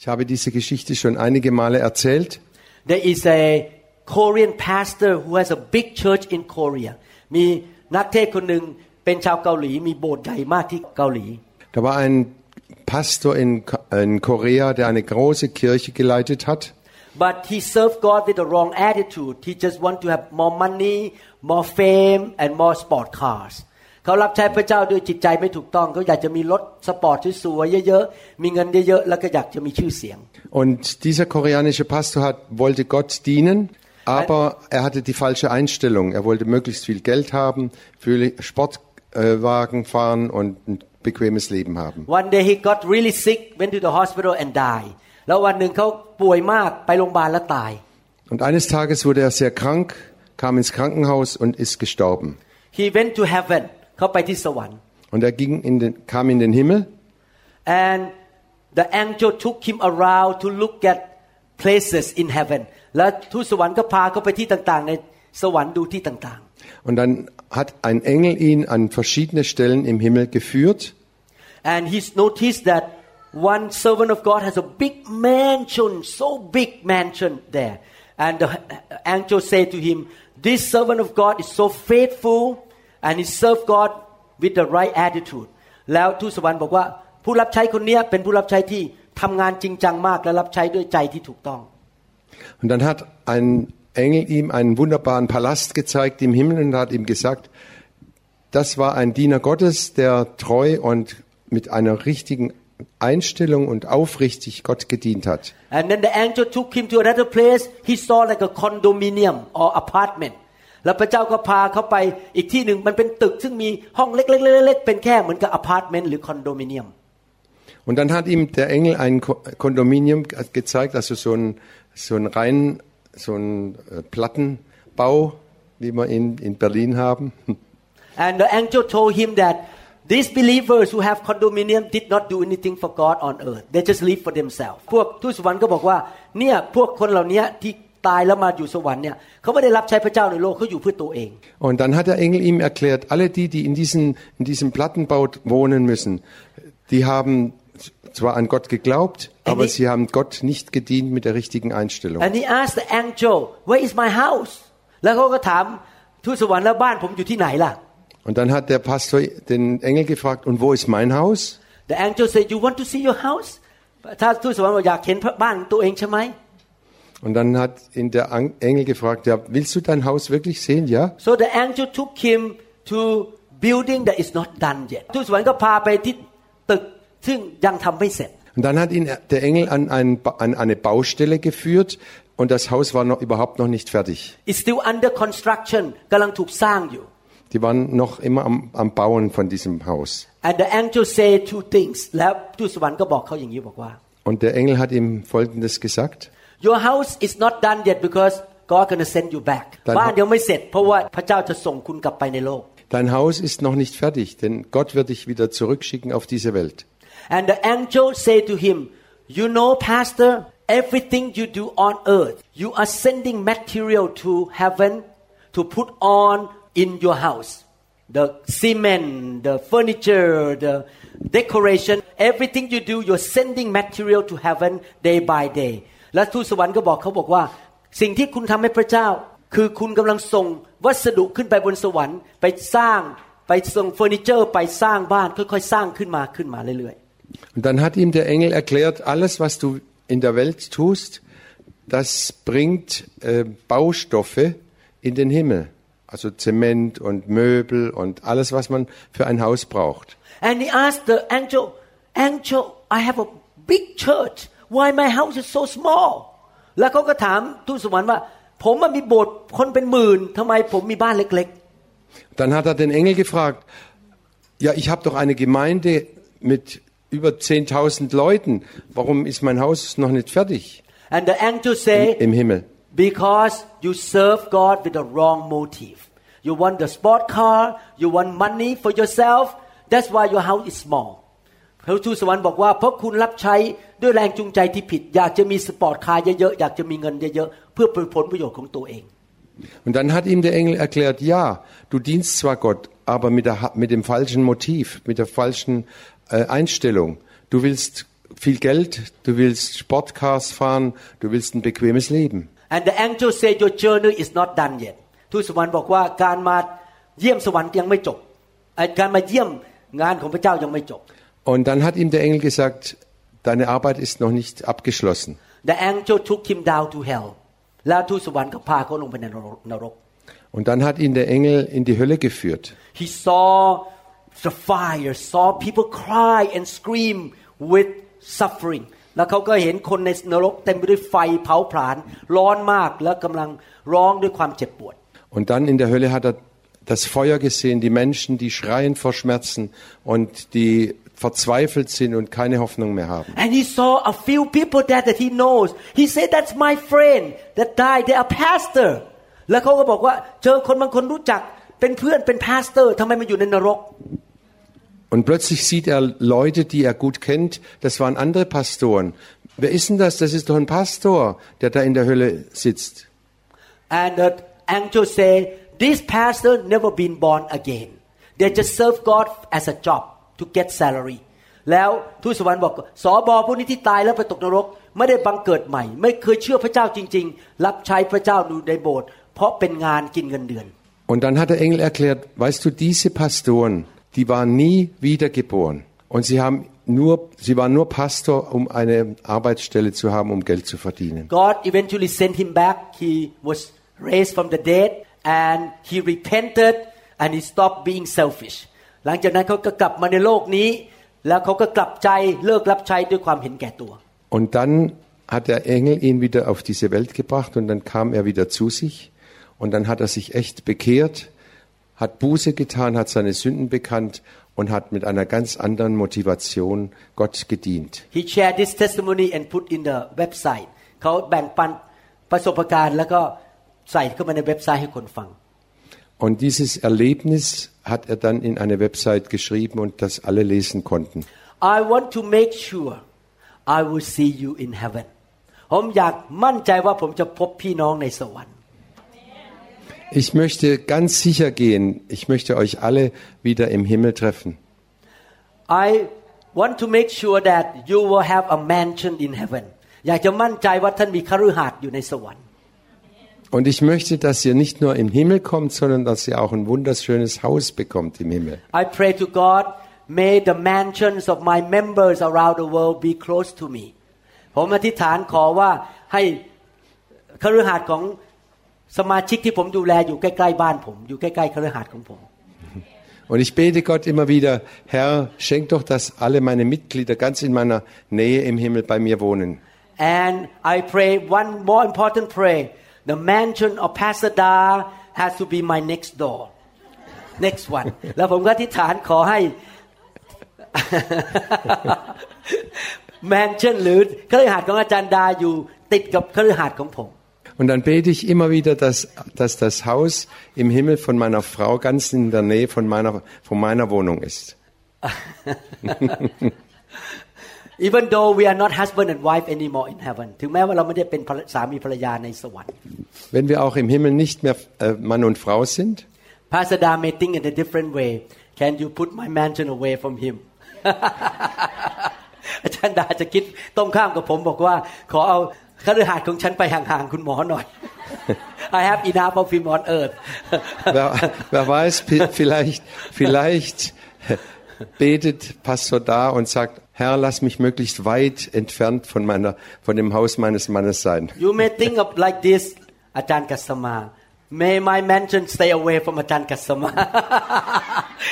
Ich habe diese Geschichte schon einige Male erzählt. There is a Korean pastor who has a big church in Korea มีนักเทศน์คนหนึ่งเป็นชาวเกาหลีมีโบสถ์ใหญ่มากที่เกาหลี Da war ein Pastor in, in Korea, der eine große Kirche geleitet hat. but he served God with the wrong attitude he just want to have more money more fame and more sport cars เขารับใช้พระเจ้าด้วยจิตใจไม่ถูกต้องเขาอยากจะมีรถสปอร์ตสวยๆเยอะๆมีเงินเยอะๆแล้วก็อยากจะมีชื่อเสียง Und dieser koreanische Pastor hat, wollte Gott dienen, aber er hatte die falsche Einstellung. Er wollte möglichst viel Geld haben, viele Sportwagen fahren und ein bequemes Leben haben. One day he got really sick went to the hospital and died แล้ววันหนึ่งเขาป่วยมากไปโรงพยาบาลแล้วตาย Und eines Tages wurde er sehr krank, kam ins Krankenhaus und ist gestorben. he went to heaven เขาไปที่สวรรค์ Und er ging in den, kam in den Himmel and the angel took him around to look at places in heaven แล้วทูตสวรรค์ก็พาเขาไปที่ต่างๆ ในสวรรค์ดูที่ต่าง und dann hat ein Engel ihn an verschiedene Stellen im Himmel geführt. ๆ and he's noticed that one servant of God has a big mansion so big mansion there and the angel said to him this servant of God is so faithful and he served God with the right attitude แล้วทูตสวรรค์บอกว่าผู้รับใช้คนเนี้ยเป็นผู้รับใช้ที่ทำงานจริงจังมากและรับใช้ด้วยใจที่ถูกต้อง Und dann hat ein Engel ihm einen wunderbaren Palast gezeigt im Himmel und hat ihm gesagt, das war ein Diener Gottes, der treu und mit einer richtigen Einstellung und aufrichtig Gott gedient hat. And then the angel took him to another place. He saw like a condominium or apartment. แล้วพระเจ้าก็พาเขาไปอีกที่หนึ่งมันเป็นตึกซึ่งมีห้องเล็กๆๆๆเป็นแค่เหมือนกับอพาร์ตเมนต์หรือคอนโดมิเนียม Und dann hat ihm der Engel ein Ko- Kondominium ge- gezeigt, also so ein, so ein rein, so ein äh, Plattenbau, wie wir ihn in Berlin haben. And the angel told him that these believers who have condominium did not do anything for God on earth. They just live for themselves. พวกทูตสวรรค์ก็บอกว่าเนี่ยพวกคนเหล่านี้ที่ ตายแล้วมาอยู่สวรรค์เนี่ยเขาไม่ได้รับใช้พระเจ้าในโลกเขาอยู่เพื่อตัวเอง Und dann hat der Engel ihm erklärt, alle die, die in, diesen, in diesem Plattenbau wohnen müssen, die haben zwar an Gott geglaubt, aber sie haben Gott nicht gedient mit der richtigen Einstellung. And he asked the angel where is my house แล้วเขาก็ถามทูตสวรรค์แล้วบ้านผมอยู่ที่ไหนล่ะ Und dann hat der Pastor den Engel gefragt, und wo ist mein Haus? The angel said you want to see your house ถ้าทูตสวรรค์บอกอยากเห็นบ้านตัวเองใช่ไหม Und dann hat ihn der Ang- Engel gefragt, ja, willst du dein Haus wirklich sehen? Ja. so the angel took him to building that is not done yet ทูตสวรรค์ก็พาไปที่ตึกซึ่งยังทำไม่เสร็จ Und dann hat ihn der Engel an, ein, Ba- an eine Baustelle geführt und das Haus war noch, überhaupt noch nicht fertig. it's still under construction กำลังถูกสร้างอยู่ Die waren noch immer am, am Bauen von diesem Haus. and the angel said two things แล้วทูตสวรรค์ก็บอกเขาอย่างนี้บอกว่า Und der Engel hat ihm Folgendes gesagt. Your house is not done yet because God gonna send you back แต่ บ้านยังไม่เสร็จ เพราะว่าพระเจ้าจะส่งคุณกลับไปในโลก Dein Haus ist noch nicht fertig, denn Gott wird dich wieder zurückschicken auf diese Welt. And the angel said to him, You know, Pastor, everything you do on earth, you are sending material to heaven to put on in your house. The cement, the furniture, the decoration, everything you do, you're sending material to heaven day by day. และทูตสวรรค์ก็บอกเขาบอกว่า สิ่งที่คุณทำให้พระเจ้า คือคุณกำลังส่งวัสดุขึ้นไปบนสวรรค์ ไปสร้าง ไปส่งเฟอร์นิเจอร์ ไปสร้างบ้าน ค่อยๆ สร้างขึ้นมาขึ้นมาเรื่อยๆ Und dann hat ihm der Engel erklärt, alles, was du in der Welt tust, das bringt äh, Baustoffe in den Himmel. Also Zement und Möbel und alles, was man für ein Haus braucht. And he asked the angel, Angel, I have a big church. Why my house is so small? แล้วเขาก็ถามทูตสวรรค์ว่า ผมมันมีโบสถ์คนเป็นหมื่นทำไมผมมีบ้านเล็ก Dann hat er den Engel gefragt, ja, ich habe doch eine Gemeinde mit über 10.000 Leuten. Warum ist mein Haus noch nicht fertig And the angel say, im Himmel? because you serve God with the wrong motive. You want the sport car, you want money for yourself. That's why your house is small. พระทูตสวรรค์บอกว่าเพราะคุณรับใช้ด้วยแรงจูงใจที่ผิด อยากจะมีสปอร์ตคาร์เยอะๆอยากจะมีเงินเยอะๆเพื่อผลประโยชน์ของตัวเอง Und dann hat ihm der Engel erklärt, ja, du dienst zwar Gott, aber mit, der, mit dem falschen Motiv, mit der falschen äh, Einstellung. Du willst viel Geld, du willst Sportcars fahren, du willst ein bequemes Leben. and the angel said your journey is not done yet ทูตสวรรค์บอกว่าการมาเยี่ยมสวรรค์ยังไม่จบเอ่อการมาเยี่ยมงานของพระเจ้ายังไม่จบ Und dann hat ihm der Engel gesagt, deine Arbeit ist noch nicht abgeschlossen. The angel took him down to hell แล้วทูตสวรรค์ก็พาเขาลงไปในนรก Und dann hat ihn der Engel in die Hölle geführt. He saw the fire saw people cry and scream with suffering แล้วเขาก็เห็นคนในนรกเต็มไปด้วยไฟเผาผลาญร้อนมากแล้วกำลังร้องด้วยความเจ็บปวด Und dann in der Hölle hat er das Feuer gesehen, die Menschen, die schreien vor Schmerzen und die verzweifelt sind und keine Hoffnung mehr haben. And he saw a few people there that he knows. He said, "That's my friend that died. They are pastor." แล้วเขาก็บอกว่าเจอคนบางคนรู้จักเป็นเพื่อนเป็น pastor ทำไมมาอยู่ในนรก Und plötzlich sieht er Leute, die er gut kennt. Das waren andere Pastoren. Wer ist denn das? Das ist doch ein Pastor, der da in der Hölle sitzt. And the angel said, "This pastor never been born again. They just serve God as a job to get salary." แล้วทูตสวรรค์บอกสอบอผู้นี้ที่ตายแล้วไปตกนรก ไม่ได้บังเกิดใหม่ ไม่เคยเชื่อพระเจ้าจริง ๆ รับใช้พระเจ้าอยู่ในโบสถ์เพราะเป็นงานกินเงินเดือน Und dann hat der Engel erklärt, weißt du, diese Pastoren, die waren nie wiedergeboren. Und sie haben nur, sie waren nur Pastor, um eine Arbeitsstelle zu haben, um Geld zu verdienen. God eventually sent him back. He was raised from the dead and he repented and he stopped being selfish. หลังจากนั้นเขาก็กลับมาในโลกนี้ แล้วเขาก็กลับใจเลิกรับใช้ด้วยความเห็นแก่ตัว Und dann hat der Engel ihn wieder auf diese Welt gebracht und dann kam er wieder zu sich und dann hat er sich echt bekehrt, hat Buße getan, hat seine Sünden bekannt und hat mit einer ganz anderen Motivation Gott gedient. He shared this testimony and put in the website เขาแบ่งปันประสบการณ์แล้วก็ใส่เข้ามาในเว็บไซต์ให้คนฟัง Und dieses Erlebnis hat er dann in eine Website geschrieben und das alle lesen konnten. I want to make sure I will see you in heaven ผมอยากมั่นใจว่าผมจะพบพี่น้องในสวรรค์ Ich möchte ganz sicher gehen, ich möchte euch alle wieder im Himmel treffen. I want to make sure that you will have a mansion in heaven อยากจะมั่นใจว่าท่านมีคฤหาสน์อยู่ในสวรรค์ Und ich möchte, dass ihr nicht nur im Himmel kommt, sondern dass ihr auch ein wunderschönes Haus bekommt im Himmel. I pray to God may the mansions of my members around the world be close to me ผมอธิษฐานขอว่าให้คฤหาสน์ของสมาชิกที่ผมดูแลอยู่ใกล้ๆบ้านผม อยู่ใกล้ๆคฤหาสน์ของผม Und ich bete Gott immer wieder, Herr, schenk doch, dass alle meine Mitglieder ganz in meiner Nähe im Himmel bei mir wohnen. And I pray one more important prayer. The mansion of Pastor Da has to be my next door. Next one. แล้วผมก็อธิษฐานขอให้ mansion หรือคฤหาสน์ของอาจารย์ดาอยู่ติดกับคฤหาสน์ของผม Und dann bete ich immer wieder, dass, dass das Haus im Himmel von meiner Frau ganz in der Nähe von meiner, von meiner Wohnung ist. Even though we are not husband and wife anymore in heaven ถึงแม้ว่าเราไม่ได้เป็นสามีภรรยาในสวรรค์ Wenn wir auch im Himmel nicht mehr äh, Mann und Frau sind, Pastor Da may think in a different way Can you put my mansion away from him อาจารย์ดาจะคิดตรงข้ามกับผมบอกว่า ขอเอาคฤหาสน์ของฉันไปห่างๆคุณหมอหน่อย I have enough of him on earth wer, wer weiß, vi- vielleicht, vielleicht betet Pastor da und sagt, Herr, lass mich möglichst weit entfernt von meiner, von dem Haus meines Mannes sein. You may think of like this อาจารย์กัสมา May my mansion stay away from อาจารย์กัสมา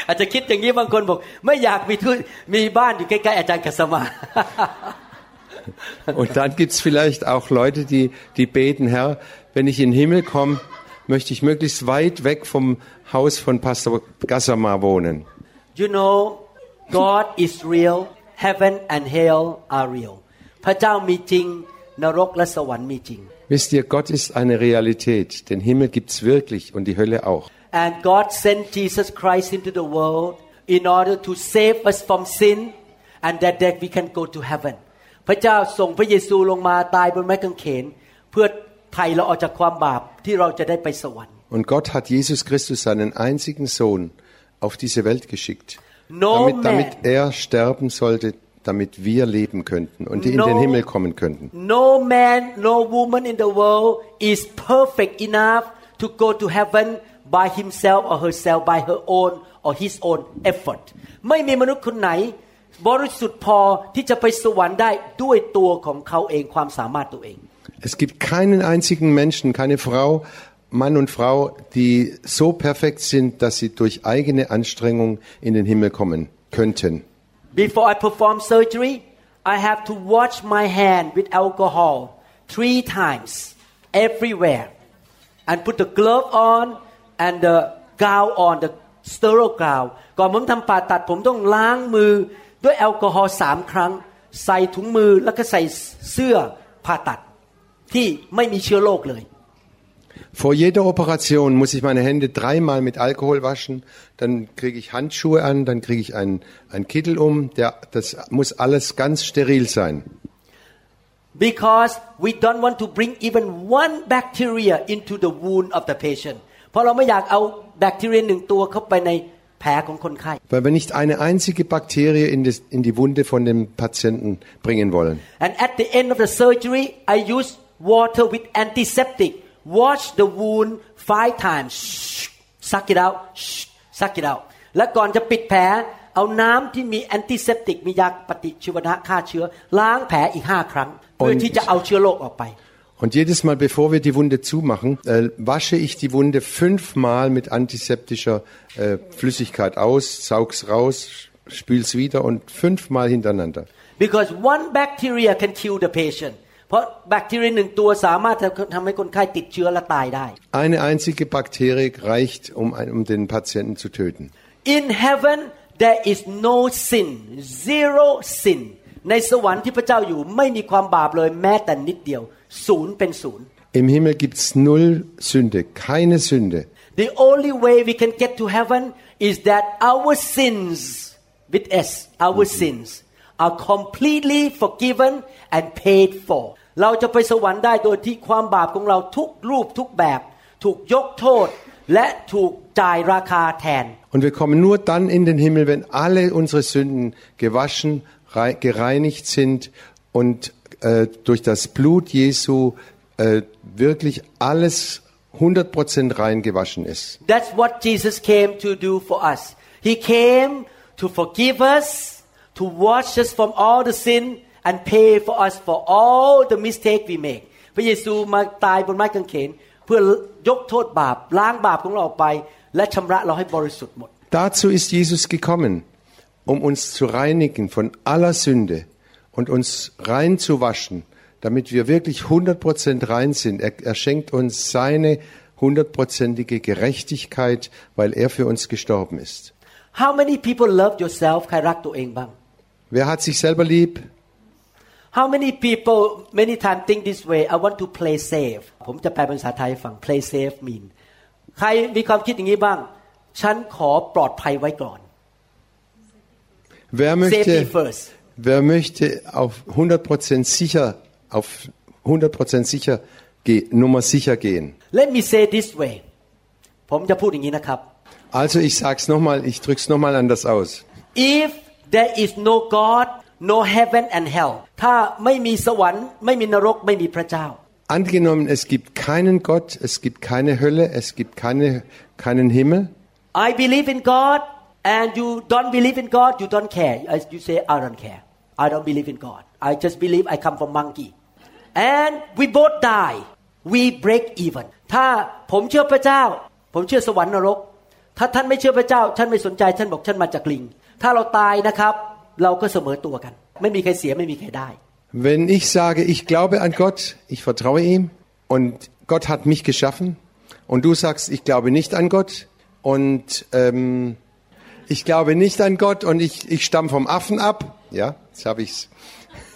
อาจจะคิดอย่างนี้บางคนบอก ไม่อยากมีทุมีบ้านอยู่ใกล้ๆอาจารย์กัสมา Und dann gibt's vielleicht auch Leute, die, die beten, Herr, wenn ich in den Himmel komme, möchte ich möglichst weit weg vom Haus von Pastor Gassama wohnen. You know, God is real. Heaven and hell are real. พระเจ้ามีจริง นรกและสวรรค์มีจริง Wisst ihr, Gott ist eine Realität. Den Himmel gibt's wirklich und die Hölle auch. And God sent Jesus Christ into the world in order to save us from sin and that, that we can go to heaven. พระเจ้าส่งพระเยซูลงมาตายบนไม้กางเขน เพื่อไถ่เราออกจากความบาปที่เราจะได้ไปสวรรค์ Und Gott hat Jesus Christus, seinen einzigen Sohn, auf diese Welt geschickt, No damit, man. damit er sterben sollte, damit wir leben könnten und in No. den Himmel kommen könnten. No man, no woman in the world is perfect enough to go to heaven by himself or herself by her own or his own effort ไม่มีมนุษย์คนไหน บริสุทธิ์พอที่จะไปสวรรค์ได้ด้วยตัวของเขาเองความสามารถตัวเอง Es gibt keinen einzigen Menschen, keine Frau, Mann und Frau, die so perfekt sind, dass sie durch eigene Anstrengung in den Himmel kommen könnten. Before I perform surgery I have to wash my hand with alcohol three times everywhere and put the glove on and the gown on the sterile gown ก่อนผมทำผ่าตัดผมต้องล้างมือด้วยแอลกอฮอล์สามครั้ง ใส่ถุงมือแล้วก็ใส่เสื้อผ่าตัด ที่ไม่มีเชื้อโรคเลย Vor jeder Operation muss ich meine Hände dreimal mit Alkohol waschen, dann kriege ich Handschuhe an, dann kriege ich einen, einen Kittel um, der, das muss alles ganz steril sein. because we don't want to bring even one bacteria into the wound of the patient เพราะเราไม่อยากเอาแบคทีเรียหนึ่งตัวเข้าไปในแผลของคนไข้ Weil wir nicht eine einzige Bakterie in, das, in die Wunde von dem Patienten bringen wollen. and at the end of the surgery I use water with antiseptic wash the wound five times suck it out suck it out และก่อนจะปิดแผลเอาน้ำที่มีแอนติเซปติกมียาปฏิชีวนะฆ่าเชื้อ ล้างแผลอีกห้าครั้ง เพื่อที่จะเอาเชื้อโรคออกไป Und jedes Mal, bevor wir die Wunde zumachen, äh, wasche ich die Wunde fünfmal mit antiseptischer äh, Flüssigkeit aus, saug's raus, spül's wieder und fünfmal hintereinander. because one bacteria can kill the patient เพราะแบคทีเรียหนึ่งตัวสามารถทำให้คนไข้ติดเชื้อและตายได้ Eine einzige Bakterie reicht, um, ein, um den Patienten zu töten. In heaven there is no sin zero sin ในสวรรค์ที่พระเจ้าอยู่ไม่มีความบาปเลยแม้แต่นิดเดียว ศูนย์เป็นศูนย์ Im Himmel gibt's null Sünde, keine Sünde. The only way we can get to heaven is that our sins with S our sins are completely forgiven and paid for เราจะไปสวรรค์ได้โดยที่ความบาปของเราทุกรูปทุกแบบ ถูกยกโทษ และถูกจ่ายราคาแทน Und wir kommen nur dann in den Himmel, wenn alle unsere Sünden gewaschen, rei- gereinigt sind und äh, durch das Blut Jesu äh, wirklich alles 100% rein gewaschen ist. That's what Jesus came to do for us. He came to forgive us, to wash us from all the sin and pay for us for all the mistake we make. พระเยซูมาตายบนไม้กางเขน เพื่อยกโทษบาปล้างบาปของเราออกไป และชำระเราให้บริสุทธิ์หมด Dazu ist Jesus gekommen, um uns zu reinigen von aller Sünde und uns rein zu waschen, damit wir wirklich 100% rein sind. Er, er schenkt uns seine hundertprozentige Gerechtigkeit, weil er für uns gestorben ist. How many people love yourself ใครรักตัวเองบ้าง Wer hat sich selber lieb? How many people many times think this way I want to play safe ผมจะแปลเป็นภาษาไทยให้ฟัง play safe mean ใครมีความคิดอย่างนี้บ้าง ฉันขอปลอดภัยไว้ก่อน Wer Safety möchte, first wer möchte auf 100% sicher, auf 100% sicher, ge- Nummer sicher gehen? Let me say this way ผมจะพูดอย่างนี้นะครับ Also ich sag's nochmal, ich drück's nochmal anders aus. if there is no God no heaven and hell ถ้าไม่มีสวรรค์ไม่มีนรกไม่มีพระเจ้า Angenommen, es gibt keinen Gott, es gibt keine Hölle, es gibt keine, keinen Himmel. I believe in God and you don't believe in God you don't care As you say I don't care I don't believe in God I just believe I come from monkey and we both die we break even ถ้าผมเชื่อพระเจ้า ผมเชื่อสวรรค์นรก ถ้าท่านไม่เชื่อพระเจ้า ท่านไม่สนใจท่านบอกท่านมาจากลิง ถ้าเราตายนะครับ เราก็เสมอตัวกัน ไม่มีใครเสียไม่มีใครได้ Wenn ich sage, ich glaube an Gott, ich vertraue ihm und Gott hat mich geschaffen und du sagst, ich glaube nicht an Gott und ähm, Ich glaube nicht an Gott und ich, ich stamme vom Affen ab. Ja, jetzt habe ich's.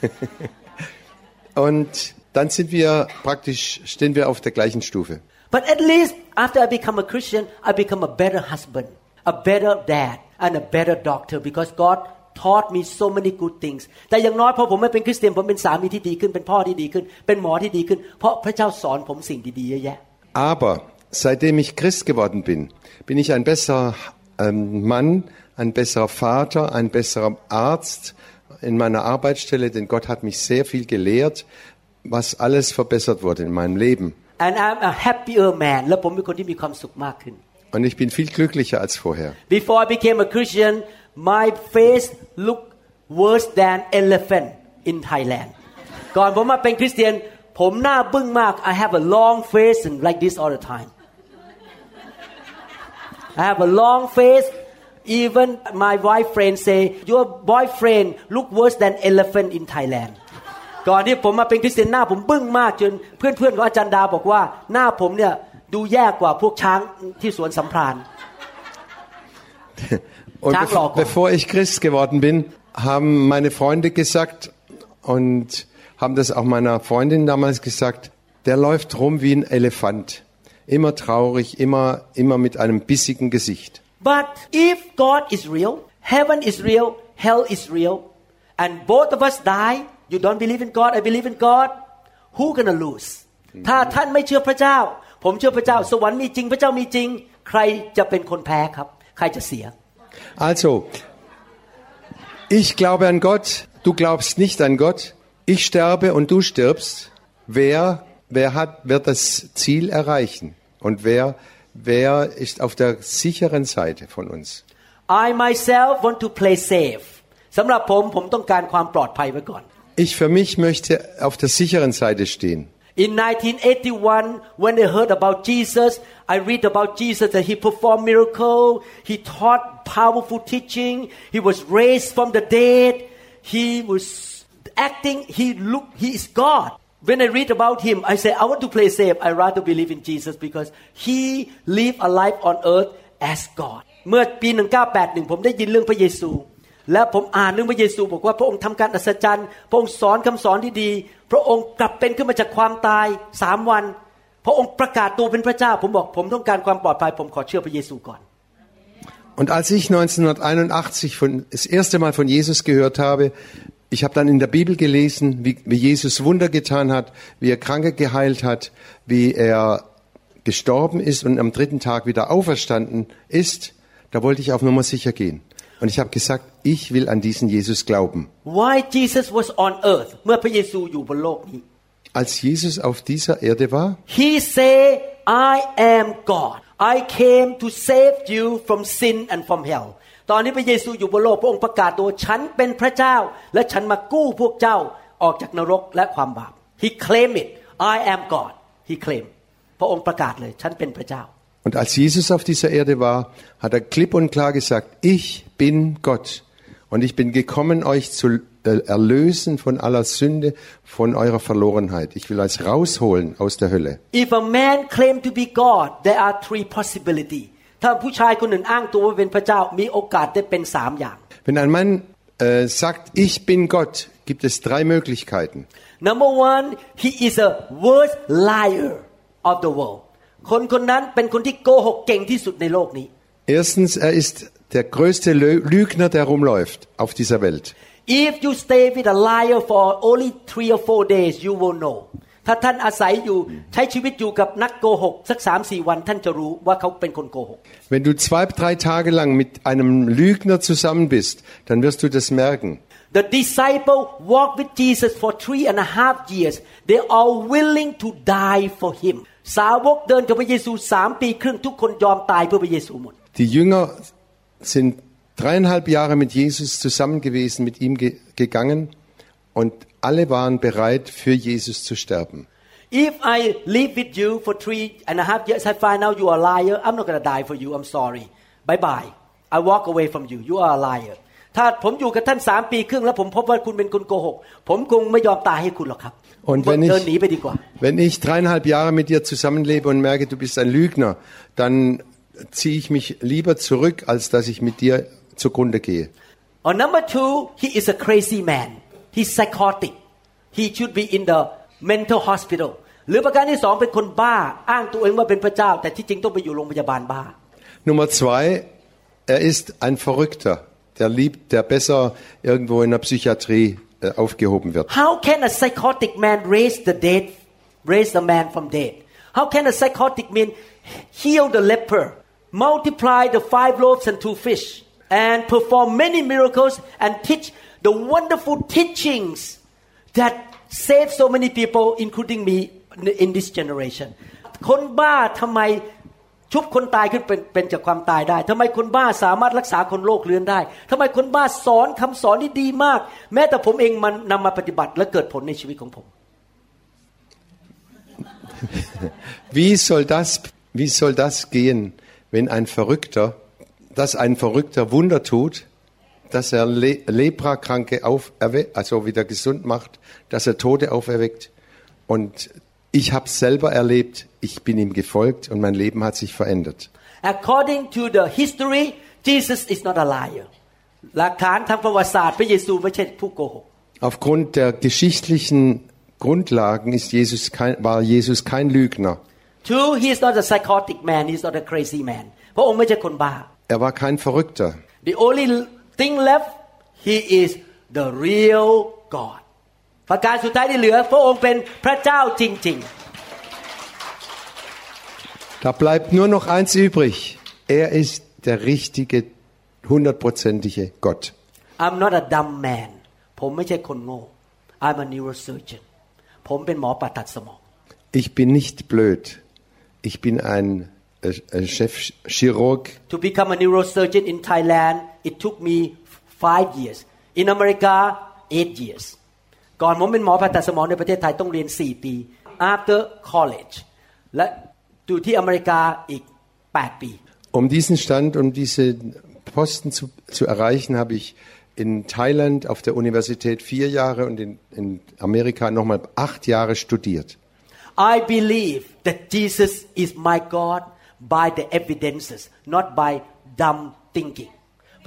und dann sind wir praktisch, stehen wir auf der gleichen Stufe. But at least after I become a Christian, I become a better husband, a better dad, and a better doctor because God taught me so many good things แต่อย่างน้อยพอผมไม่เป็นคริสเตียนผมเป็นสามีที่ดีขึ้น เป็นพ่อที่ดีขึ้น เป็นหมอที่ดีขึ้น เพราะพระเจ้าสอนผมสิ่งดีๆเยอะแยะ Aber seitdem ich Christ geworden bin, bin ich ein besserer ähm, Mann, ein besserer Vater, ein besserer Arzt in meiner Arbeitsstelle, denn Gott hat mich sehr viel gelehrt, was alles verbessert wurde in meinem Leben. and I'm a happier man และผมเป็นคนที่มีความสุขมากขึ้น Und ich bin viel glücklicher als vorher. Before I became a Christian my face look worse than elephant in Thailand ก่อนผมมาเป็นคริสเตียน ผมหน้าบึ้งมาก I have a long face and like this all the time I have a long face even my wife friend say your boyfriend look worse than elephant in Thailand ก่อนที่ผมมาเป็นคริสเตียนหน้าผมบึ้งมากจนเพื่อนๆของอาจารย์ดาบอกว่าหน้าผมเนี่ยดูแย่กว่าพวกช้างที่สวนสัมพราน Und Sag bevor, doch. bevor ich Christ geworden bin, haben meine Freunde gesagt und haben das auch meiner Freundin damals gesagt, der läuft rum wie ein Elefant. Immer traurig, immer, immer mit einem bissigen Gesicht. But if God is real, heaven is real, hell is real, and both of us die, you don't believe in God, I believe in God, who gonna lose? ถ้าท่านไม่เชื่อพระเจ้า ผมเชื่อพระเจ้า สวรรค์มีจริง พระเจ้ามีจริง ใครจะเป็นคนแพ้ครับ ใครจะเสีย Also, ich glaube an Gott, du glaubst nicht an Gott, ich sterbe und du stirbst. Wer, wer hat, wird das Ziel erreichen? Und wer, wer ist auf der sicheren Seite von uns? I myself want to play safe สำหรับผมผมต้องการความปลอดภัยไว้ก่อน Ich für mich möchte auf der sicheren Seite stehen. In 1981, when they heard about Jesus, I read about Jesus that he performed miracle, he taught powerful teaching, he was raised from the dead, he was acting, he look, he is God. When I read about him, I say, I want to play safe. I rather believe in Jesus because he lived a life on earth as God. เมื่อปี 1981 ผมได้ยินเรื่องพระเยซู และผมอ่านเรื่องพระเยซูบอกว่าพระองค์ทำการอัศจรรย์ พระองค์สอนคำสอนที่ดี พระองค์กลับเป็นขึ้นมาจากความตายสามวัน พระองค์ประกาศตัวเป็นพระเจ้า ผมบอกผมต้องการความปลอดภัย ผมขอเชื่อพระเยซูก่อน Und als ich 1981 von, das erste Mal von Jesus gehört habe, ich habe dann in der Bibel gelesen, wie, wie Jesus Wunder getan hat, wie er Kranke geheilt hat, wie er gestorben ist und am dritten Tag wieder auferstanden ist, da wollte ich auf Nummer sicher gehen. Und ich habe gesagt, ich will an diesen Jesus glauben. Why Jesus was on earth เมื่อพระเยซูอยู่บนโลกนี้ Als Jesus auf dieser Erde war, He say I am God I came to save you from sin and from hell ตอนนี้พระเยซูอยู่บนโลกพระองค์ประกาศตัวฉันเป็นพระเจ้า และฉันมากู้พวกเจ้าออกจากนรกและความบาป He claim it I am God He claim พระองค์ประกาศเลยฉันเป็นพระเจ้า und als Jesus auf dieser Erde war, hat er klipp und klar gesagt, ich bin Gott. Und ich bin gekommen, euch zu äh, erlösen von aller Sünde, von eurer Verlorenheit. Ich will euch rausholen aus der Hölle. If a man claim to be God there are three possibility ถ้าผู้ชายคนหนึ่งอ้างตัวว่าเป็นพระเจ้ามีโอกาสได้เป็นสามอย่าง Wenn ein Mann äh, sagt, ich bin Gott, gibt es drei Möglichkeiten. Number one he is a worst liar of the world คนคนนั้นเป็นคนที่โกหกเก่งที่สุดในโลกนี้ Erstens, er ist der größte Lö- Lügner, der rumläuft auf dieser Welt. If you stay with a liar for only three or four days you will know ถ้าท่านอาศัยอยู่ใช้ชีวิตอยู่กับนักโกหกสักสามสี่วันท่านจะรู้ว่าเขาเป็นคนโกหก Wenn du zwei, drei Tage lang mit einem Lügner zusammen bist, dann wirst du das merken. The disciple walked with Jesus for three and a half years. They are willing to die for him. สาวกเดินกับพระเยซูสามปีครึ่งทุกคนยอมตายเพื่อพระเยซูหมด Die Jünger sind dreieinhalb Jahre mit Jesus zusammen gewesen, mit ihm ge gegangen und alle waren bereit, für Jesus zu sterben. If I live with you for three and a half years, I find out you are a liar. I'm not gonna die for you. I'm sorry. Bye bye. I walk away from you. You are a liar. ถ้าผมอยู่กับท่านสามปีครึ่งแล้วผมพบว่าคุณเป็นคนโกหก ผมคงไม่ยอมตายให้คุณหรอกครับ Und wenn เดินหนี ich, ไปดีกว่า wenn ich dreieinhalb Jahre mit dir zusammenlebe und merke, du bist ein Lügner, dann ziehe ich mich lieber zurück, als dass ich mit dir zugrunde gehe. Or number two, he is a crazy man. He's psychotic. He should be in the mental hospital. หรือประการที่สองเป็นคนบ้า อ้างตัวเองว่าเป็นพระเจ้า แต่ที่จริงต้องไปอยู่โรงพยาบาลบ้า Nummer zwei, er ist ein Verrückter, der liebt, der besser irgendwo in der Psychiatrie äh, aufgehoben wird. How can a psychotic man raise the dead, raise the man from dead? How can a psychotic man heal the leper, multiply the five loaves and two fish, and perform many miracles and teach the wonderful teachings that save so many people, including me, in this generation? คนบ้าทำไม ชุบคนตายขึ้นเป็นเป็นจากความตายได้ทำไมคนบ้าสามารถรักษาคนโรคเรื้อนได้ทำไมคนบ้าสอนคำสอนที่ดีมาก แม้แต่ผมเองมันนำมาปฏิบัติและเกิดผลในชีวิตของผม Wie soll das, wie soll das gehen, wenn ein Verrückter, dass ein Verrückter Wunder tut, dass er Le Leprakranke auferweckt, also wieder gesund macht, dass er Tote auferweckt. Und ich habe es selber erlebt, ich bin ihm gefolgt und mein Leben hat sich verändert. According to the history Jesus is not a liar หลักฐานทางประวัติศาสตร์พระเยซูไม่ใช่ผู้โกหก Aufgrund der geschichtlichen Grundlagen ist Jesus kein, war Jesus kein Lügner. Two he is not a psychotic man he is not a crazy man พระองค์ไม่ใช่คนบ้า Er war kein Verrückter. The only thing left he is the real God ประการสุดท้ายที่เหลือ พระองค์เป็นพระเจ้าจริง Da bleibt nur noch eins übrig. Er ist der richtige, hundertprozentige Gott. ๆ I'm not a dumb man ผมไม่ใช่คนโง่ I'm a neurosurgeon ผมเป็นหมอผ่าตัดสมอง Ich bin nicht blöd. Ich bin ein äh, äh, Chefchirurg. To become a neurosurgeon in Thailand it took me five years in America eight years ก่อนผมเป็นหมอผ่าตัดสมองในประเทศไทยต้องเรียน 4 ปี after college และอยู่ที่อเมริกาอีก 8 ปี Um diesen Stand, um diese Posten zu, zu erreichen, habe ich in Thailand auf der Universität vier Jahre und in, in Amerika nochmal acht Jahre studiert. I believe that Jesus is my God by the evidences not by dumb thinking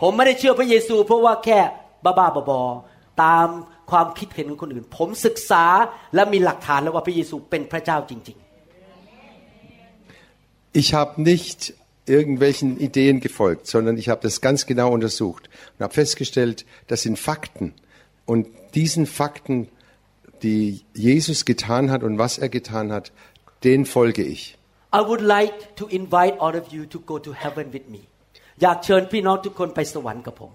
ผมไม่ได้เชื่อพระเยซู เพราะว่าแค่บ้าๆบอๆตาม ความคิดเห็นของคนอื่น ผมศึกษาและมีหลักฐานแล้วว่าพระเยซูเป็นพระเจ้าจริง Ich habe nicht irgendwelchen Ideen gefolgt, sondern ich habe das ganz genau untersucht und habe festgestellt, das sind Fakten. Und diesen Fakten, die Jesus getan hat und was er getan hat, den folge ich. ๆ I would like to invite all of you to go to heaven with me อยากเชิญพี่น้องทุกคนไปสวรรค์กับผม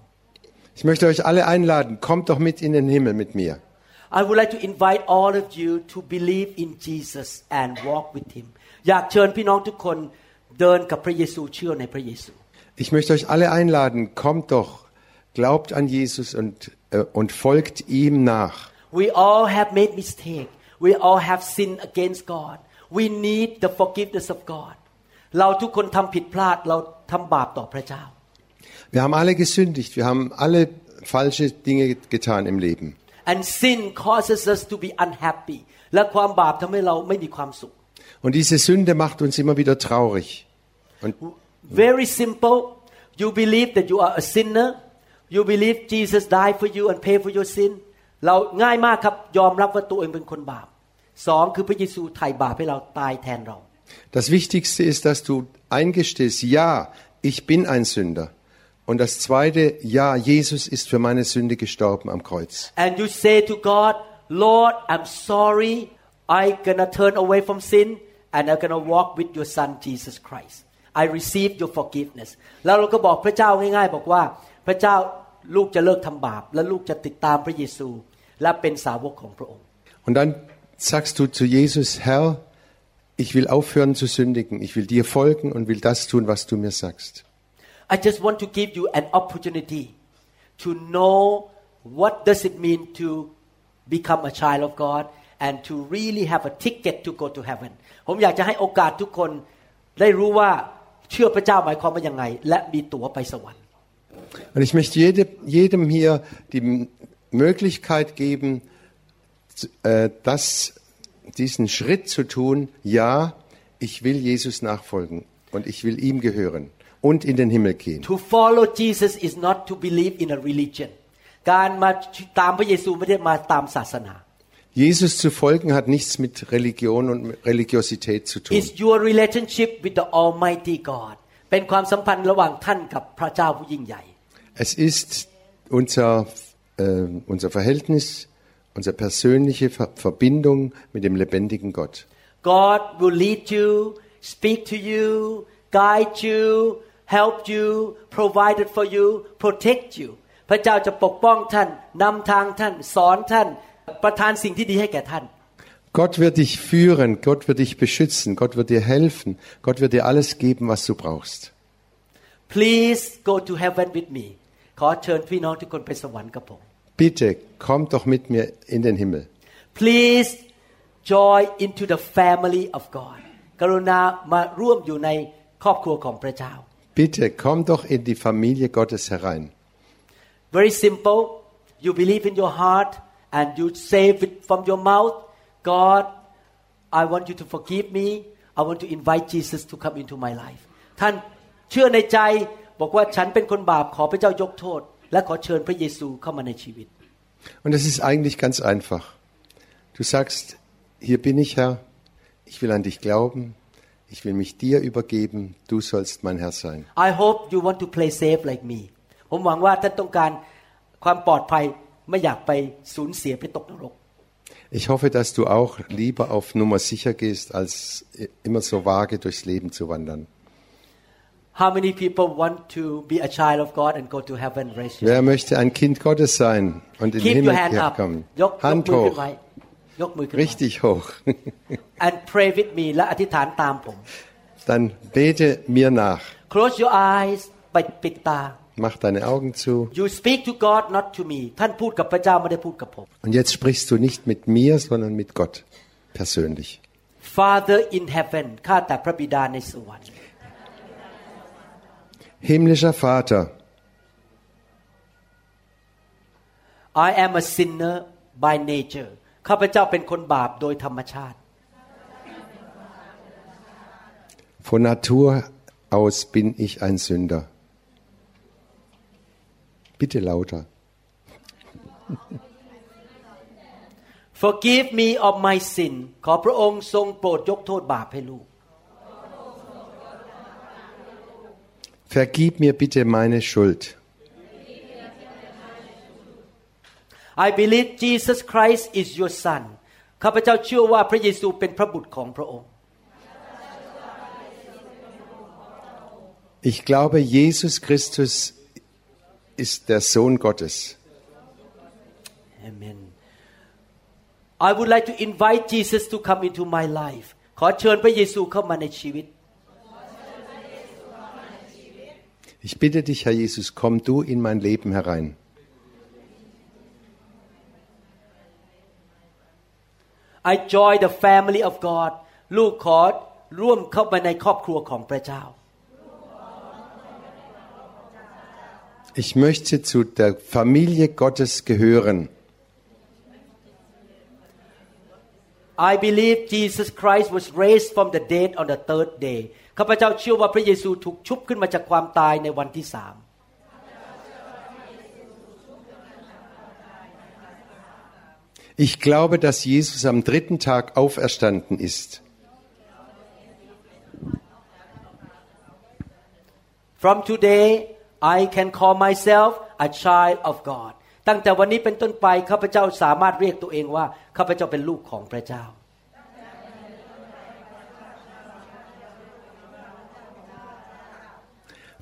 Ich möchte euch alle einladen, kommt doch mit in den Himmel mit mir. I would like to invite all of you to believe in Jesus and walk with Him อยากเชิญพี่น้องทุกคนเดินกับพระเยซูเชื่อในพระเยซู Ich möchte euch alle einladen, kommt doch, glaubt an Jesus und, äh, und folgt ihm nach. We all have made mistake we all have sinned against God we need the forgiveness of God เราทุกคนทำผิดพลาดเราทำบาปต่อพระเจ้า Wir haben alle gesündigt, wir haben alle falsche Dinge getan im Leben. and sin causes us to be unhappy และความบาปทำให้เราไม่มีความสุข Und diese Sünde macht uns immer wieder traurig. Und Very simple. You believe that you are a sinner. You believe Jesus died for you and paid for your sin. เราง่ายมากครับยอมรับว่าตัวเองเป็นคนบาปสองคือพระเยซูไถ่บาปให้เราตายแทนเรา das Wichtigste ist, dass du eingestehst, ja, ich bin ein Sünder. Und das zweite, ja, Jesus ist für meine Sünde gestorben am Kreuz. and you say to God Lord I'm sorry I gonna turn away from sin and I'm gonna walk with your son Jesus Christ I receive your forgiveness แล้วเราก็บอกพระเจ้าง่ายๆ บอกว่า พระเจ้าลูกจะเลิกทำบาป และลูกจะติดตามพระเยซู และเป็นสาวกของพระองค์ Und dann sagst du zu Jesus, Herr, ich will aufhören zu sündigen. Ich will dir folgen und will das tun, was du mir sagst. I just want to give you an opportunity to know what does it mean to become a child of God and to really have a ticket to go to heaven ผมอยากจะให้โอกาสทุกคนได้รู้ว่าเชื่อพระเจ้าหมายความว่ายังไง และมีตั๋วไปสวรรค์ Und ich möchte jede, jedem hier die M- Möglichkeit geben, z- äh, das, diesen Schritt zu tun. Ja, ich will Jesus nachfolgen. und ich will ihm gehören und in den Himmel gehen. To follow Jesus is not to believe in a religion การมาตามพระเยซูไม่ได้มาตามศาสนา Jesus zu folgen hat nichts mit Religion und mit Religiosität zu tun. It's your relationship with the Almighty God เป็นความสัมพันธ์ระหว่างท่านกับพระเจ้าผู้ยิ่งใหญ่ Es ist unser, äh, unser Verhältnis, unsere persönliche Ver Verbindung mit dem lebendigen Gott. God will lead you speak to you guide you help you provided for you protect you พระเจ้าจะปกป้องท่านนำทางท่าน สอนท่าน ประทานสิ่งที่ดีให้แก่ท่าน Gott wird dich führen, Gott wird dich beschützen, Gott wird dir helfen, Gott wird dir alles geben, was du brauchst. Please go to heaven with me ขอเชิญพี่น้องทุกคนไปสวรรค์กับผม Bitte, komm doch mit mir in den Himmel. Please join into the family of God กรุณามาร่วมอยู่ในครอบครัวของพระเจ้า Bitte, komm doch in die Familie Gottes herein. Very simple. You believe in your heart and you say it from your mouth, God, I want you to forgive me. I want to invite Jesus to come into my life. ท่านเชื่อในใจบอกว่าฉันเป็นคนบาปขอพระเจ้ายกโทษ และขอเชิญพระเยซูเข้ามาในชีวิต Und es ist eigentlich ganz einfach. Du sagst, hier bin ich Herr, ich will an dich glauben, ich will mich dir übergeben, du sollst mein Herr sein. I hope you want to play safe like me ผมหวังว่าท่านต้องการความปลอดภัยไม่อยากไปสูญเสียไปตกนรก Ich hoffe, dass du auch lieber auf Nummer sicher gehst, als immer so vage durchs Leben zu wandern. How many people want to be a child of God and go to heaven? Raise your Wer möchte ein Kind Gottes sein und in den Keep your Himmel hand up. kommen? ยกยก Hand มือขึ้น hoch, ไว้ ยกมือขึ้นไว้ richtig hoch. and pray with me และอธิษฐานตามผม Dann bete mir nach. Close your eyes ไปปิดตา Mach deine Augen zu. You speak to God not to me ท่านพูดกับพระเจ้าไม่ได้พูดกับผม Und jetzt sprichst du nicht mit mir, sondern mit Gott persönlich. Father in heaven ข้าแต่พระบิดาในสวรรค์ Himmlischer Vater, I am a sinner by nature ข้าพเจ้าเป็นคนบาปโดยธรรมชาติ von Natur aus bin ich ein Sünder. Bitte lauter. Forgive me of my sin ขอพระองค์ทรงโปรดยกโทษบาปให้ลูก Vergib mir bitte meine Schuld. I believe Jesus Christ is your son ข้าพเจ้าเชื่อว่าพระเยซูเป็นพระบุตรของพระองค์ Ich glaube, Jesus Christus ist der Sohn Gottes. Amen I would like to invite Jesus to come into my life ขอเชิญพระเยซูเข้ามาในชีวิต Ich bitte dich, Herr Jesus, komm du in mein Leben herein. I join the family of God ลูกขอร่วมเข้าไปในครอบครัวของพระเจ้า Ich möchte zu der Familie Gottes gehören. I believe Jesus Christ was raised from the dead on the third day ข้าพเจ้าเชื่อว่าพระเยซูถูกชุบขึ้นมาจากความตายในวันที่สาม Ich glaube, dass Jesus am dritten Tag auferstanden ist. From today I can call myself a child of God ตั้งแต่วันนี้เป็นต้นไปข้าพเจ้าสามารถเรียกตัวเองว่าข้าพเจ้าเป็นลูกของพระเจ้า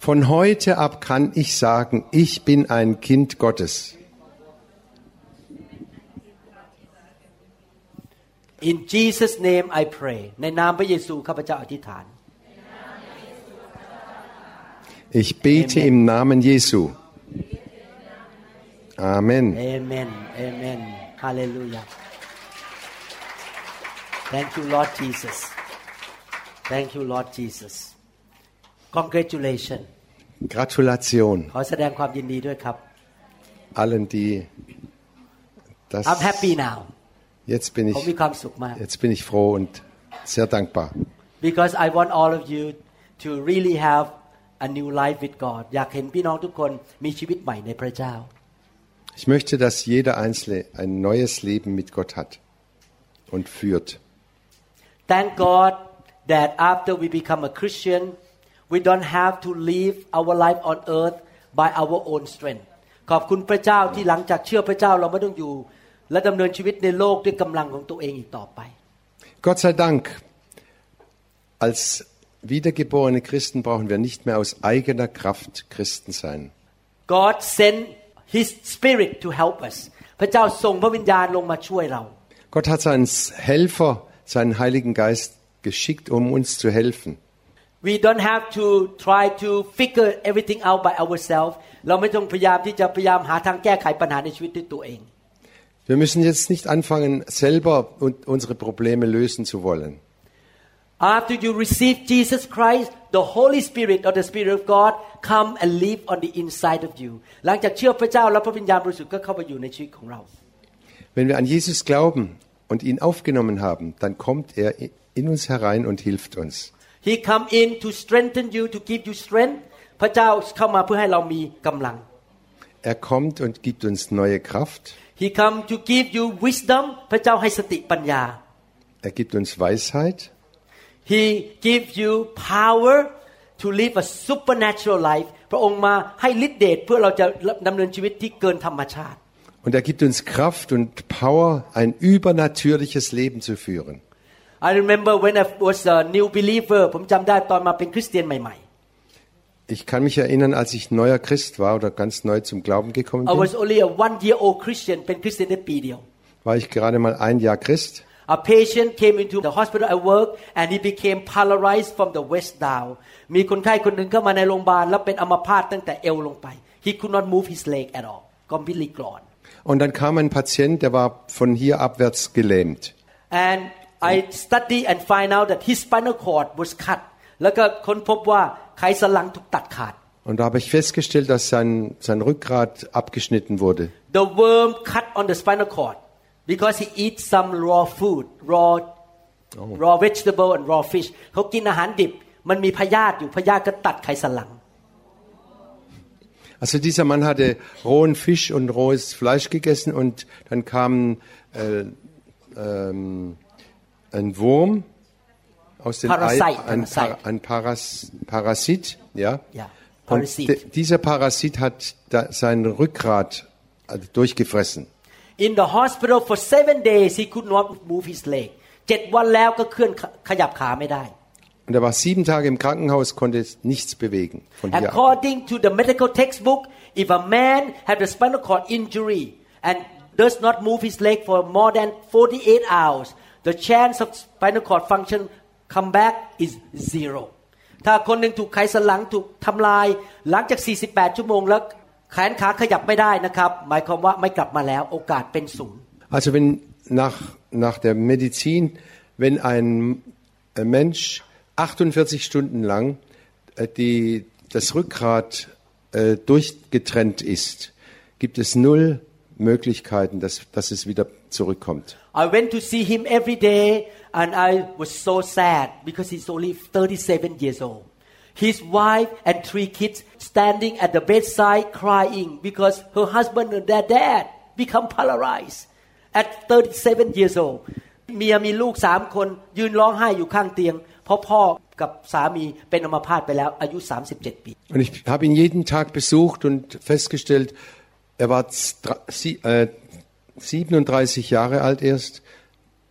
Von heute ab kann ich sagen, ich bin ein Kind Gottes. In Jesus name I pray ในนามพระเยซูข้าพเจ้าอธิษฐาน Ich bete im Namen Jesu. Amen. Amen Amen Hallelujah Thank you Lord Jesus Thank you Lord Jesus Congratulations Gratulation ขอแสดงความยินดีด้วยครับ allen, die das. I'm happy now Jetzt bin ich, jetzt bin ich froh und sehr dankbar, because I want all of you to really have a new life with God. Ich möchte, dass jeder Einzelne ein neues Leben mit Gott hat und führt. Thank God that after we become a Christian, we don't have to live our life on earth by our own strength. ขอบคุณพระเจ้าที่หลังจากเชื่อพระเจ้าเราไม่ต้องอยู่ และดำเนินชีวิตในโลกด้วยกำลังของตัวเองอีกต่อไป Gott sei Dank, als wiedergeborene Christen brauchen wir nicht mehr aus eigener Kraft Christen sein. God sent His Spirit to help us พระเจ้าส่งพระวิญญาณลงมาช่วยเรา Gott hat seinen Helfer, seinen Heiligen Geist geschickt, um uns zu helfen. We don't have to try to figure everything out by ourselves เราไม่ต้องพยายามที่จะพยายามหาทางแก้ไขปัญหาในชีวิตด้วยตัวเอง Wir müssen jetzt nicht anfangen, selber un- unsere Probleme lösen zu wollen. After you receive Jesus Christ the Holy Spirit or the Spirit of God come and live on the inside of you หลังจากเชื่อพระเจ้าแล้วพระวิญญาณบริสุทธิ์ก็เข้าไปอยู่ในชีวิตของเรา Wenn wir an Jesus glauben und ihn aufgenommen haben, dann kommt er in uns herein und hilft uns. He come in to strengthen you to give you strength พระเจ้าเข้ามาเพื่อให้เรามีกำลัง Er kommt und gibt uns neue Kraft. He come to give you wisdom พระเจ้าให้สติปัญญา Er gibt uns Weisheit. He give you power to live a supernatural life พระองค์มาให้ฤทธิเดชเพื่อเราจะดำเนินชีวิตที่เกินธรรมชาติ Und er gibt uns Kraft und Power, ein übernatürliches Leben zu führen. I remember when I was a new believer ผมจำได้ตอนมาเป็นคริสเตียนใหม่ Ich kann mich erinnern, als ich neuer Christ war oder ganz neu zum Glauben gekommenๆ I was bin, only a one year old Christian เป็นคริสเตียนได้ปีเดียว war ich gerade mal ein Jahr Christ. A patient came into the hospital I work and he became paralyzed from the waist down มีคนไข้คนหนึ่งเข้ามาในโรงพยาบาลแล้วเป็นอัมพาตตั้งแต่เอวลงไป He could not move his leg at all completely gone Und dann kam ein Patient, der war von hier abwärts gelähmt. and I study and find out that his spinal cord was cut แล้วก็ค้นพบว่า ไขสันหลังถูกตัดขาด Und da habe ich festgestellt, dass sein, sein Rückgrat abgeschnitten wurde. The worm cut on the spinal cord because he eats some raw food raw raw vegetable and raw fish เขากินอาหารดิบ มันมีพยาธิอยู่พยาธิก็ตัดไขสันหลัง Also dieser Mann hatte rohen Fisch und rohes Fleisch gegessen und dann kam äh, ähm, ein Wurm aus dem Parasit, Ei, ein, Parasit. Par, ein Paras, Parasit, ja. Ja, Und Parasit. de, dieser Parasit hat da sein Rückgrat äh, durchgefressen. In the hospital for seven days he could not move his leg เจ็ดวันแล้วก็เคลื่อนขขยับขาไม่ได้ Und er war sieben Tage im Krankenhaus, konnte nichts bewegen von hier ab. According to the medical textbook if a man have a spinal cord injury and does not move his leg for more than 48 hours the chance of spinal cord function come back is zero ถ้าคนหนึ่งถูกไขสันหลังถูกทำลาย หลังจาก 48 ชั่วโมงแล้วแขนขาขยับไม่ได้นะครับ หมายความว่าไม่กลับมาแล้วโอกาสเป็นศูนย์ Also wenn nach, nach der Medizin, wenn ein äh, Mensch 48 Stunden lang äh, die, das Rückgrat äh, durchgetrennt ist, gibt es null Möglichkeiten, dass, dass es wieder zurückkommt. I went to see him every day and I was so sad because he's only 37 years old. His wife and three kids standing at the bedside crying because her husband and their dad become paralyzed at 37 years old. เมียมีลูกสามคนยืนร้องไห้อยู่ข้างเตียง เพราะพ่อกับสามีเป็นอัมพาตไปแล้วอายุ 37 ปี Und ich habe ihn jeden Tag besucht und festgestellt, er war stra- sie- äh, 37 Jahre alt erst.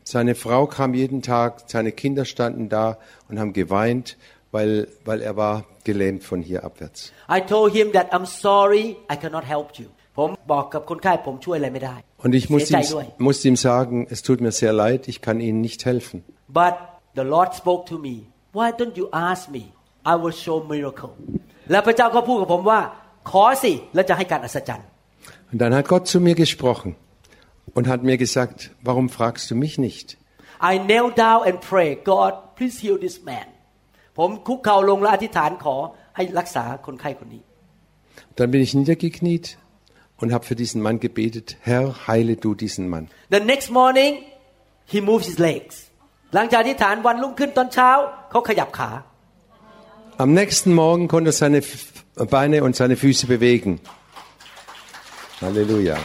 Seine Frau kam jeden Tag, seine Kinder standen da und haben geweint, weil, weil er war gelähmt von hier abwärts. I told him that I'm sorry I cannot help you ผมบอกกับคนไข้ผมช่วยอะไรไม่ได้ Und ich เสีย musste ใจ ihm, ด้วย musste ihm sagen, es tut mir sehr leid, ich kann Ihnen nicht helfen. But the Lord spoke to me why don't you ask me I will show miracle แล้วพระเจ้าก็พูดกับผมว่า ขอสิแล้วจะให้การอัศจรรย์ Und dann hat Gott zu mir gesprochen und hat mir gesagt, warum fragst du mich nicht? I knelt down and pray God please heal this man ผมคุกเข่าลงและอธิษฐานขอให้รักษาคนไข้คนนี้ Dann bin ich niedergekniet und habe für diesen Mann gebetet, Herr, heile du diesen Mann. The next morning he moves his legs หลังจากอธิษฐานวันรุ่งขึ้นตอนเช้าเขาขยับขา Am nächsten Morgen konnte er seine F- Beine und seine Füße bewegen. Halleluja.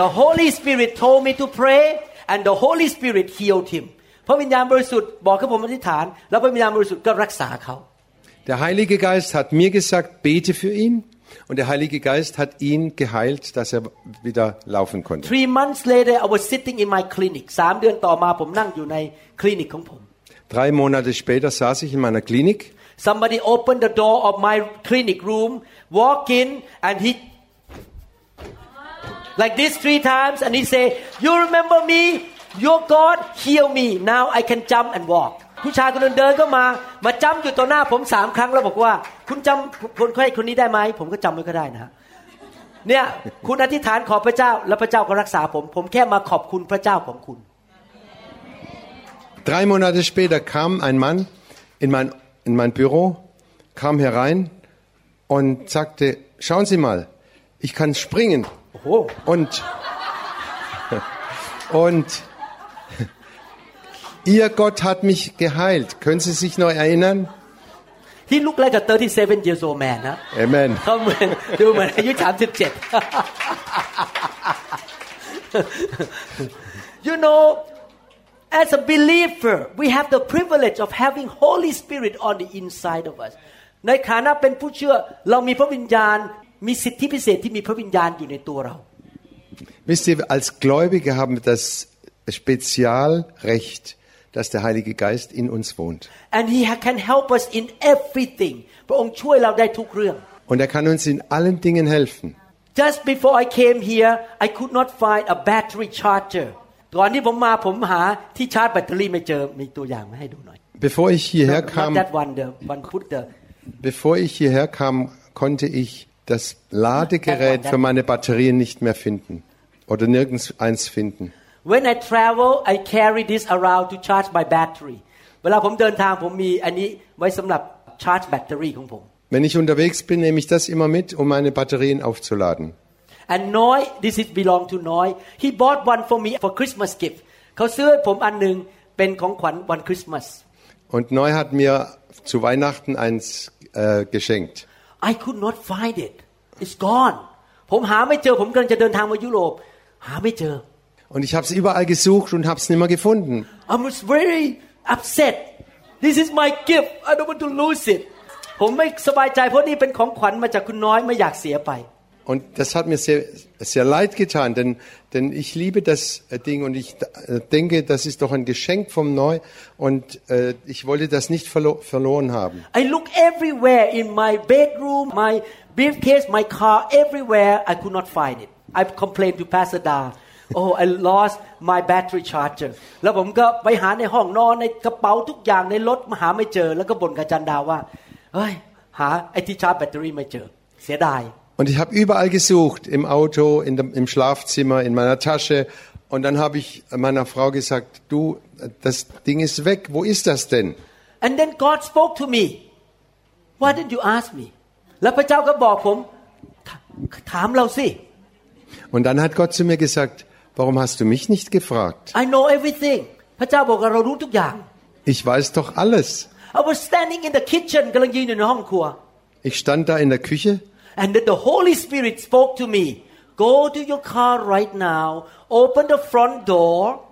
The Holy Spirit told me to pray and the Holy Spirit healed him พระวิญญาณบริสุทธิ์บอกให้ผมอธิษฐาน แล้วพระวิญญาณบริสุทธิ์ก็รักษาเขา Der Heilige Geist hat mir gesagt, bete für ihn. Und der Heilige Geist hat ihn geheilt, dass er wieder laufen konnte. Three months later I was sitting in my clinic สามเดือนต่อมาผมนั่งอยู่ในคลินิกของผม Drei Monate später saß ich in meiner Klinik. Somebody opened the door of my clinic room walk in and he like this three times and he say you remember me your God heal me now I can jump and walk ผู้ชายคนนั้นเดินเข้ามามาจำอยู่ต่อหน้าผมสามครั้งแล้วบอกว่า คุณจำคนไข้คนนี้ได้ไหมผมก็จำไม่ก็ได้นะเนี่ยคุณอธิษฐานขอพระเจ้า แล้วพระเจ้าก็รักษาผม ผมแค่มาขอบคุณพระเจ้าของคุณ Drei Monate später kam ein Mann in mein, in mein Büro, kam herein und sagte, schauen Sie mal, ich kann springen. โอ้โห Und, und Ihr Gott hat mich geheilt. Können Sie sich noch erinnern? he look like a 37 years old man นะ Amen. เขาเหมือนดูเหมือนอายุสามสิบเจ็ด you know as a believer we have the privilege of having Holy Spirit on the inside of us ในฐานะเป็นผู้เชื่อเรามีพระวิญญาณ มีสิทธิพิเศษที่มีพระวิญญาณอยู่ในตัวเรา Wisst ihr, als Gläubige haben wir das Spezialrecht, dass der Heilige Geist in uns wohnt. and he ha- can help us in everything พระองค์ช่วยเราได้ทุกเรื่อง Und er kann uns in allen Dingen helfen. Just before I came here I could not find a battery charger ก่อนที่ผมมาผมหาที่ชาร์จแบตเตอรี่ไม่เจอมีตัวอย่างมาให้ดูหน่อย Bevor ich hierher Not kam, that one the one put the bevor ich hierher kam, konnte ich das Ladegerät für meine Batterien nicht mehr finden oder nirgends eins finden. When I travel I carry this around to charge my battery เวลาผมเดินทางผมมีอันนี้ไว้สำหรับชาร์จแบตเตอรี่ของผม Wenn ich unterwegs bin, nehme ich das immer mit, um meine Batterien aufzuladen. and Noy this is belong to Noy he bought one for me for Christmas gift เขาซื้อให้ผมอันหนึงเป็นของขวัญวันคริสต์มาส Und Neu hat mir zu Weihnachten eins äh, geschenkt. I could not find it it's gone ผมหาไม่เจอผมกำลังจะเดินทางมายุโรป หาไม่เจอ Und ich habe es überall gesucht und habe es nicht mehr gefunden. I was very upset this is my gift I don't want to lose it ผมไม่สบายใจเพราะนี่เป็นของขวัญมาจากคุณน้อยไม่อยากเสียไป Und das hat mir sehr, sehr leid getan, denn, denn ich liebe das äh, Ding und ich äh, denke, das ist doch ein Geschenk vom Neu und äh, ich wollte das nicht verlo verloren haben. I look everywhere in my bedroom my briefcase my car everywhere I could not find it I complained to Pastor Da oh I lost my battery charger แล้วผมก็ไปหาในห้องนอนในกระเป๋าทุกอย่างในรถมาหาไม่เจอ แล้วก็บ่นกับอาจันดาว่าเฮ้ยหาไอ้ที่ชาร์จแบตเตอรี่ไม่เจอ เสียดาย Und ich habe überall gesucht, im Auto, in dem, im Schlafzimmer, in meiner Tasche. Und dann habe ich meiner Frau gesagt, du, das Ding ist weg, wo ist das denn? and then God spoke to me why didn't you ask me แล้วพระเจ้าก็บอกผมถถามเราสิ Und dann hat Gott zu mir gesagt, warum hast du mich nicht gefragt? I know everything พระเจ้าบอกว่าเรารู้ทุกอย่าง Ich weiß doch alles. I was standing in the kitchen กำลังยืนอยู่ในห้องครัว Ich stand da in der Küche And then the Holy Spirit spoke to me Go to your car right now open the front door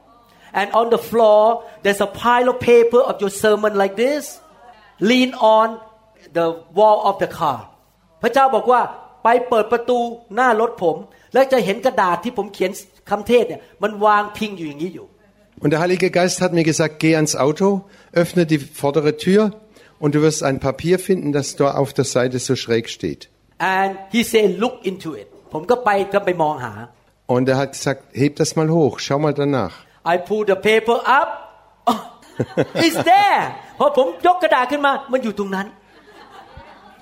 and on the floor there's a pile of paper of your sermon like this lean on the wall of the car พระเจ้าบอกว่าไปเปิดประตูหน้ารถผม แล้วจะเห็นกระดาษที่ผมเขียนคำเทศเนี่ยมันวางพิงอยู่อย่างนี้อยู่ und der Heilige Geist hat mir gesagt, geh ans Auto, öffne die vordere Tür und du wirst ein Papier finden, das da auf der Seite so schräg steht. and he said look into it ผมก็ไปก็ไปมองหา Und er hat gesagt, heb das mal hoch, schau mal danach. I pull the paper up oh, it's there พอผมยกกระดาษขึ้นมา มันอยู่ตรงนั้น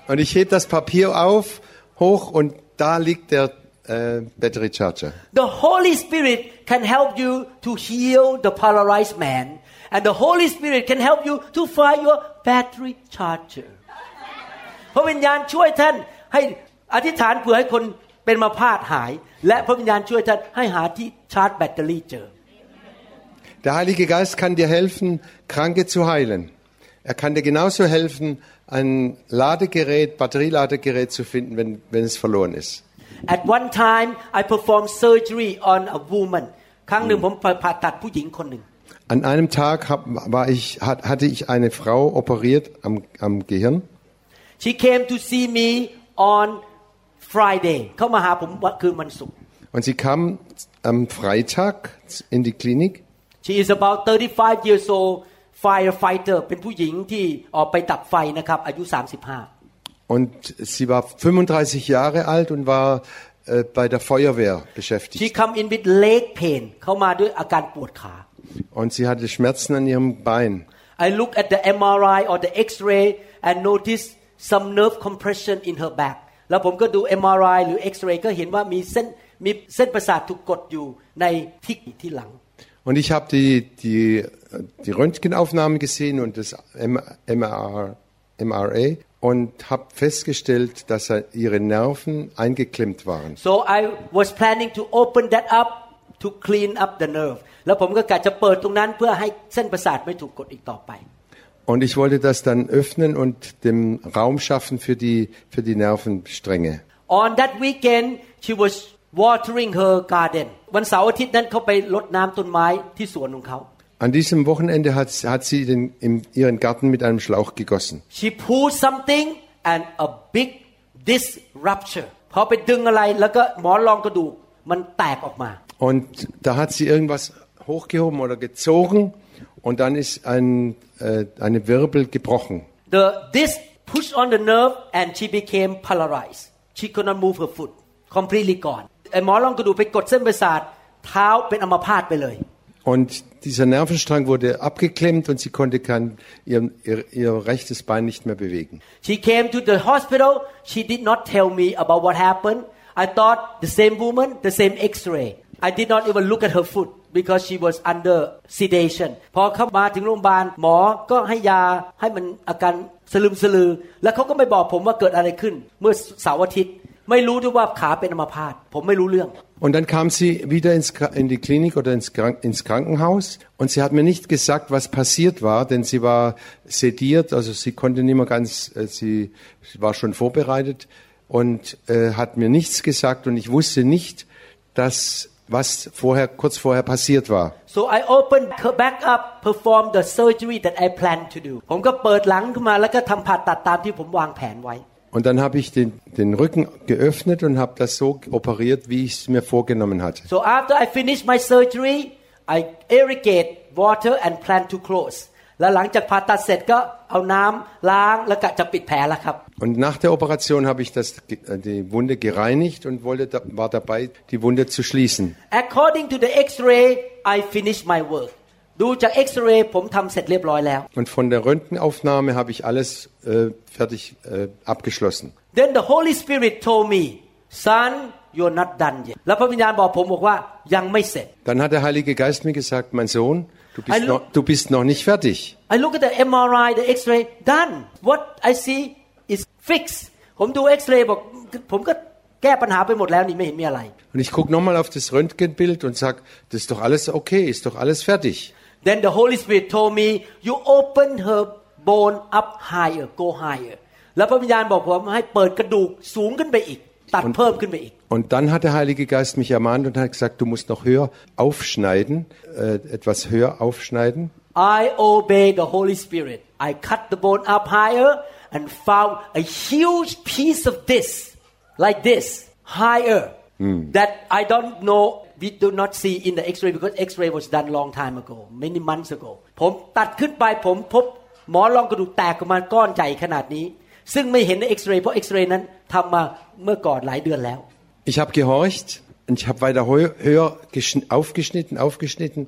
Und ich heb das Papier auf, hoch und da liegt der äh, Battery Charger. The Holy Spirit can help you to heal the paralyzed man and the Holy Spirit can help you to find your battery charger พระวิญญาณช่วยท่าน ให้อธิษฐานเผื่อให้คนเป็นมาพาดหาย และพระวิญญาณช่วยท่านให้หาที่ชาร์จแบตเตอรี่เจอ Der Heilige Geist kann dir helfen, Kranke zu heilen. Er kann dir genauso helfen, ein Ladegerät, Batterieladegerät zu finden, wenn, wenn es verloren ist. At one time I performed surgery on a woman ครั้งหนึ่งผมผ่าตัดผู้หญิงคนหนึ่ง An einem Tag hab, war ich, hat, hatte ich eine Frau operiert am, am Gehirn She came to see me on Friday เข้ามาหาผมวันคืนวันศุกร์ und sie kam am Freitag in die Klinik. She is about 35 years old firefighter เป็นผู้หญิงที่ออกไปดับไฟนะครับอายุ 35 Und sie war 35 Jahre alt und war äh, bei der Feuerwehr She beschäftigt. come in with leg pain เข้ามาด้วยอาการปวดขา Und sie hatte Schmerzen an ihrem Bein. I look at the MRI or the X-ray and notice some nerve compression in her back แล้วผมก็ดู MRI หรือ X-ray ก็เห็นว่ามีเส้นมีเส้นประสาทถูกกดอยู่ในที่ที่หลัง Und ich habe die, die, die Röntgenaufnahme gesehen und das M- MR, MRA und habe festgestellt, dass ihre Nerven eingeklemmt waren. so I was planning to open that up to clean up the nerve แล้วผมก็กะจะเปิดตรงนั้นเพื่อให้เส้นประสาทไม่ถูกกดอีกต่อไป Und ich wollte das dann öffnen und dem Raum schaffen für die, für die Nervenstränge. On that weekend she was watering her garden วันเสาร์อาทิตย์นั้นเขาไปรดน้ำต้นไม้ที่สวนของเขา An diesem Wochenende hat, hat sie den, in ihren Garten mit einem Schlauch gegossen. she pulled something and a big disc rupture พอไปดึงอะไรแล้วก็หมอนรองกระดูกมันแตกออกมา Und da hat sie irgendwas hochgehoben oder gezogen und dann ist ein, äh, eine Wirbel gebrochen. the disc pushed on the nerve and she became paralyzed she could not move her foot completely gone ไอ้หมอนรองกระดูกไปกดเส้นประสาทเท้าเป็นอัมพาตไปเลย Und dieser Nervenstrang wurde abgeklemmt und sie konnte kein, ihr, ihr, ihr rechtes Bein nicht mehr bewegen. She came to the hospital. She did not tell me about what happened. I thought the same woman, the same X-ray. I did not even look at her foot because she was under sedation. พอเข้ามาถึงโรงพยาบาลหมอก็ให้ยาให้มันอาการสลึมสลือ แล้วเขาก็ไม่บอกผมว่าเกิดอะไรขึ้น เมื่อเสาร์อาทิตย์ ไม่รู้ด้วยว่าขาเป็นอัมพาตผมไม่รู้เรื่อง Und dann kam sie wieder ins, Kra- in die Klinik oder ins, Krank, ins Krankenhaus und sie hat mir nicht gesagt, was passiert war, denn sie war sediert, also sie konnte nicht mehr ganz, äh, sie, sie war schon vorbereitet und äh, hat mir nichts gesagt und ich wusste nicht, dass was vorher kurz vorher passiert war. So I opened her back up perform the surgery that I planned to do ผมก็เปิดหลังขึ้นมาแล้วก็ทำผ่าตัดตามที่ผมวางแผนไว้ Und dann habe ich den, den Rücken geöffnet und habe das so operiert, wie ich es mir vorgenommen hatte. So after I finish my surgery, I irrigate water and plan to close. แล้วหลังจากผ่าตัดเสร็จก็เอาน้ำล้างแล้วก็จะปิดแผลแล้วครับ Und nach der Operation habe ich das, ge- äh, die Wunde gereinigt und wollte, da- war dabei, die Wunde zu schließen. According to the X-ray, I finished my work. ดูจาก X-ray ผมทำเสร็จเรียบร้อยแล้ว Und von der Röntgenaufnahme habe ich alles äh, fertig äh, abgeschlossen. Then the Holy Spirit told me, son, you're not done yet. แล้วพระวิญญาณบอกผมบอกว่ายังไม่เสร็จ Dann hat der Heilige Geist mir gesagt, mein Sohn, du bist, Hallo? noch, du bist noch nicht fertig. I look at the MRI the X-ray done what I see is fixed ผมดู X-ray บอกผมก็แก้ปัญหาไปหมดแล้วนี่ไม่เห็นมีอะไร Und ich gucke nochmal auf das Röntgenbild und sage, das ist doch alles okay, ist doch alles fertig. Then the Holy Spirit told me you open her bone up higher go higher แล้วพระวิญญาณบอกผมให้เปิดกระดูกสูงขึ้นไปอีก ตัดเพิ่มขึ้นไปอีก Und dann hat der Heilige Geist mich ermahnt und hat gesagt, du musst noch höher aufschneiden, äh, etwas höher aufschneiden. I obey the Holy Spirit I cut the bone up higher and found a huge piece of this like this higher that I don't know we do not see in the X-ray because X-ray was done long time ago many months ago ผมตัดขึ้นไปผมพบหมอนรองกระดูกแตกออกมาก้อนใหญ่ขนาดนี้ ซึ่งไม่เห็นใน X-ray เพราะ X-ray นั้นทำมาเมื่อก่อนหลายเดือนแล้ว Ich habe gehorcht und ich habe weiter heu- höher geschn- aufgeschnitten, aufgeschnitten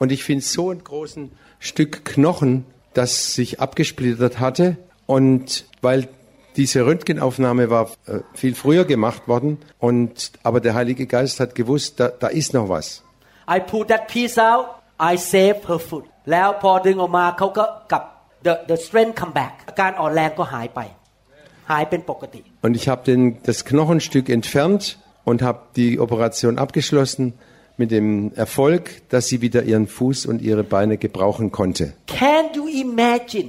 und ich finde so ein großen Stück Knochen, das sich abgesplittert hatte und weil diese Röntgenaufnahme war äh, viel früher gemacht worden und aber der Heilige Geist hat gewusst, da, da ist noch was. I pull that piece out I save her foot แล้วพอดึงออกมาเขาก็กลับ the the strength come back อาการอ่อนแรงก็หายไป หายเป็นปกติ Und ich habe den- das Knochenstück entfernt und habe die Operation abgeschlossen mit dem Erfolg, dass sie wieder ihren Fuß und ihre Beine gebrauchen konnte. Can you imagine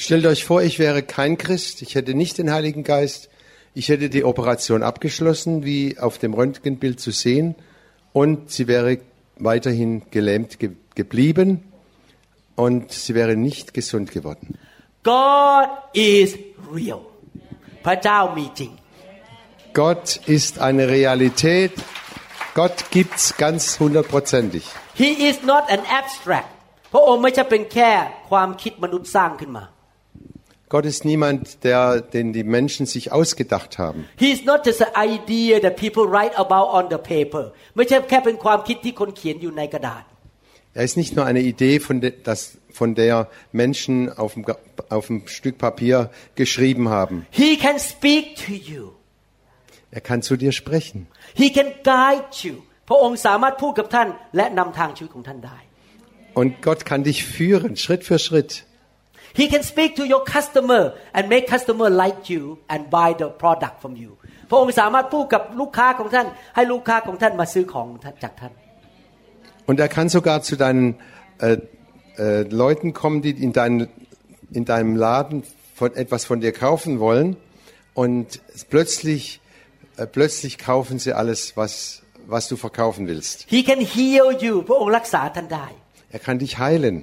Stellt euch vor, ich wäre kein Christ, ich hätte nicht den Heiligen Geist, ich hätte die Operation abgeschlossen, wie auf dem Röntgenbild zu sehen, und sie wäre weiterhin gelähmt ge geblieben und sie wäre nicht gesund geworden. God is real พระเจ้ามีจริง Gott ist eine Realität. Gott gibt's ganz hundertprozentig. He is not an abstract พระองค์ไม่ใช่เป็นแค่ความคิดมนุษย์สร้างขึ้นมา Gott ist niemand, der, den die Menschen sich ausgedacht haben. He is not just an idea that people write about on the paper ไม่ใช่แค่เป็นความคิดที่คนเขียนอยู่ในกระดาษ Er ist nicht nur eine Idee, von, de, das, von der Menschen auf dem, Ga- auf dem Stück Papier geschrieben haben. He can speak to you Er kann zu dir sprechen. He can guide you พระองค์สามารถพูดกับท่าน และนำทางชีวิตของท่านได้ Und Gott kann dich führen, Schritt für Schritt. He can speak to your customer and make customer like you and buy the product from you พระองค์สามารถพูดกับลูกค้าของท่าน ให้ลูกค้าของท่านมาซื้อของจากท่าน Und er kann sogar zu deinen äh, äh, Leuten kommen, die in, dein, in deinem Laden von, etwas von dir kaufen wollen. Und plötzlich, äh, plötzlich kaufen sie alles, was, was du verkaufen willst. He can heal you พระองค์รักษาท่านได้ Er kann dich heilen.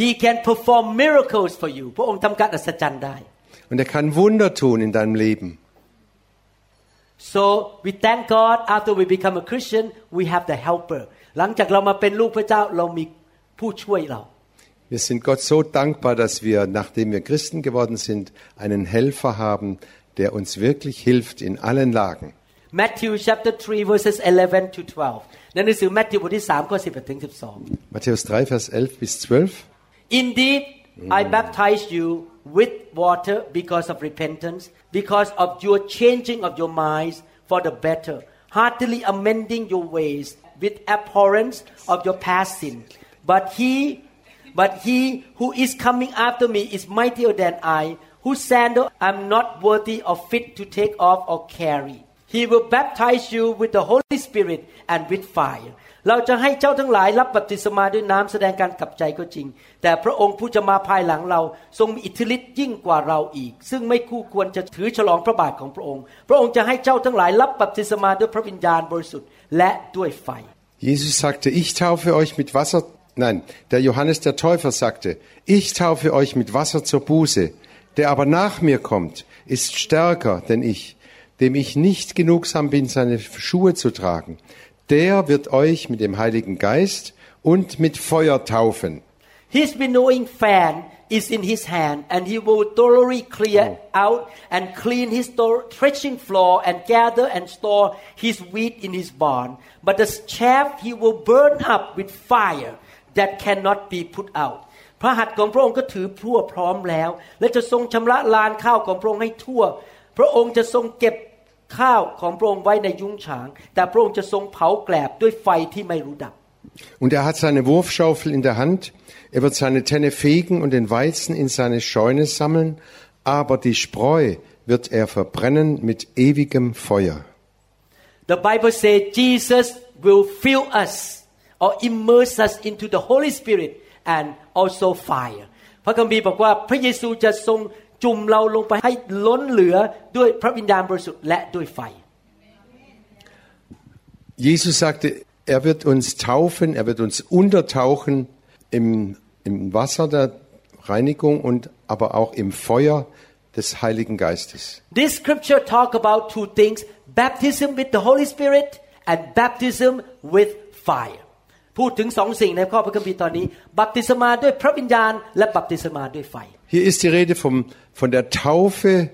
He can perform miracles for you พระองค์ทำการอัศจรรย์ได้ Und er kann Wunder tun in deinem Leben. so we thank God after we become a Christian we have the helper หลังจากเรามาเป็นลูกพระเจ้าเรามีผู้ช่วยเรา Wir sind Gott so dankbar, dass wir, nachdem wir Christen geworden sind, einen Helfer haben, der uns wirklich hilft in allen Lagen. Matthew chapter 3 verses 11 to 12ในหนังสือ Matthew บทที่3ข้อ11ถึง12 Matthäus 3, Vers 11 bis 12. Indeed, I mm. baptize you with water because of repentance, because of your changing of your minds for the better, heartily amending your ways with abhorrence of your past sin. But he, but he who is coming after me is mightier than I, whose sandal I'm not worthy of fit to take off or carry. He will baptize you with the Holy Spirit and with fire. เราจะให้เจ้าทั้งหลายรับบัพติศมาด้วยน้ำแสดงการกลับใจก็จริง แต่พระองค์ผู้จะมาภายหลังเราทรงมีอิทธิฤทธิ์ยิ่งกว่าเราอีก ซึ่งไม่คู่ควรจะถือฉลองพระบาทของพระองค์ พระองค์จะให้เจ้าทั้งหลายรับบัพติศมาด้วยพระวิญญาณบริสุทธิ์และด้วยไฟ Jesus sagte, ich taufe euch mit Wasser. Nein, der Johannes der Täufer sagte, ich taufe euch mit Wasser zur Buße. Der aber nach mir kommt, ist stärker denn ich, dem ich nicht genugsam bin, seine Schuhe zu tragen. Der wird euch mit dem Heiligen Geist und mit Feuer taufen. His winnowing fan is in his hand, and he will thoroughly clear out and clean his thor- threshing floor and gather and store his wheat in his barn. But the chaff he will burn up with fire that cannot be put out. พระหัตถ์ของพระองค์ก็ถือพรั่วพร้อมแล้ว และจะทรงชำระลานข้าวของพระองค์ให้ทั่ว พระองค์จะทรงเก็บ ข้าวของพระองค์ไว้ในยุ้งฉาง แต่พระองค์จะทรงเผาแกลบด้วยไฟที่ไม่รู้ดับ Und er hat seine Wurfschaufel in der Hand, er wird seine Tenne fegen und den Weizen in seine Scheune sammeln, aber die Spreu wird er verbrennen mit ewigem Feuer. The Bible says Jesus will fill us or immerse us into the Holy Spirit and also fire พระคัมภีร์บอกว่าพระเยซูจะทรง จุ่มเราลงไปให้ล้นเหลือด้วยพระวิญญาณบริสุทธิ์และด้วยไฟ Jesus sagte, er wird uns taufen, er wird uns untertauchen im, im Wasser der Reinigung und aber auch im Feuer des Heiligen Geistes. This scripture talk about two things baptism with the Holy Spirit and baptism with fire พูดถึงสองสิ่งในข้อพระคัมภีร์ตอนนี้ บัพติศมาด้วยพระวิญญาณ และบัพติศมาด้วยไฟ Hier ist die Rede vom, von der Taufe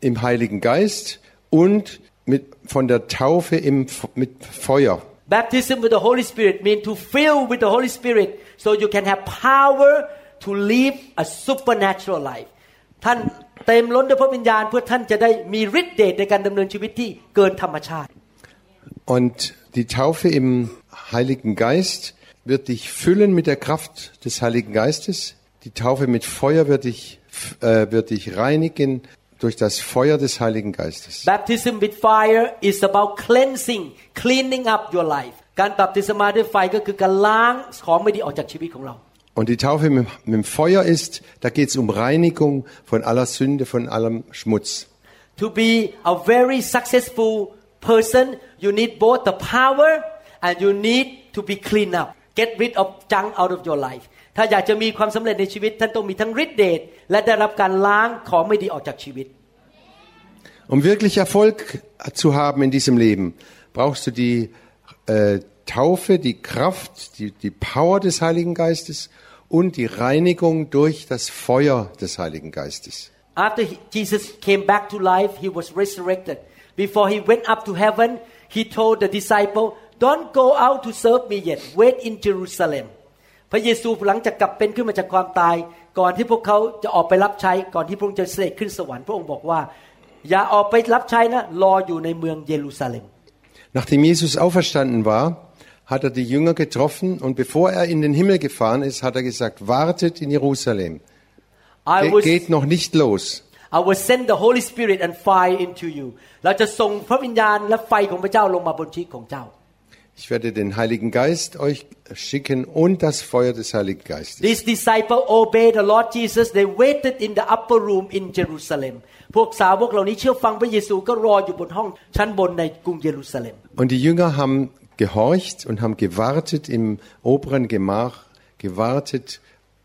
im Heiligen Geist und mit, von der Taufe im, F- mit Feuer. Baptism with the Holy Spirit means to fill with the Holy Spirit so you can have power to live a supernatural life ท่าน เต็มล้นด้วยพระวิญญาณเพื่อท่านจะได้มีฤทธิ์เดชในการดำเนินชีวิตที่เกินธรรมชาติ Und die Taufe im Heiligen Geist wird dich füllen mit der Kraft des Heiligen Geistes. Die Taufe mit Feuer wird dich, äh, wird dich reinigen durch das Feuer des Heiligen Geistes. Baptism with fire is about cleansing cleaning up your life การบัพติศมาด้วยไฟก็คือการล้างของไม่ดีออกจากชีวิตของเรา Und die Taufe mit, mit dem Feuer ist, da geht es um Reinigung von aller Sünde, von allem Schmutz. To be a very successful person you need both the power and you need to be clean up get rid of junk out of your life ถ้าอยากจะมีความสำเร็จในชีวิต ท่านต้องมีทั้งฤทธิ์เดชและได้รับการล้างของไม่ดีออกจากชีวิต Um wirklich Erfolg zu haben in diesem Leben, brauchst du die äh, Taufe, die Kraft, die, die Power des Heiligen Geistes und die Reinigung durch das Feuer des Heiligen Geistes. After he- Jesus came back to life, he was resurrected. Before he went up to heaven, he told the disciple, "Don't go out to serve me yet. Wait in Jerusalem." พระเยซูหลังจากกลับเป็นขึ้นมาจากความตาย ก่อนที่พวกเขาจะออกไปรับใช้ก่อนที่พระองค์จะเสด็จขึ้นสวรรค์พระองค์บอกว่า อย่าออกไปรับใช้นะรออยู่ในเมืองเยรูซาเล็ม Nachdem Jesus auferstanden war, hat er die Jünger getroffen und bevor er in den Himmel gefahren ist, hat er gesagt, wartet in Jerusalem. I Ge will geht noch nicht los. I will send the Holy Spirit and fire into you เราจะส่งพระวิญญาณและไฟของพระเจ้าลงมาบนชีวิตของเจ้า Ich werde den Heiligen Geist euch schicken und das Feuer des Heiligen Geistes. These disciples obeyed the Lord Jesus. They waited in the upper room in Jerusalem. พวกสาวกเหล่านี้เชื่อฟังพระเยซูก็รออยู่บนห้องชั้นบนในกรุงเยรูซาเล็ม Und die Jünger haben gehorcht und haben gewartet im oberen Gemach, gewartet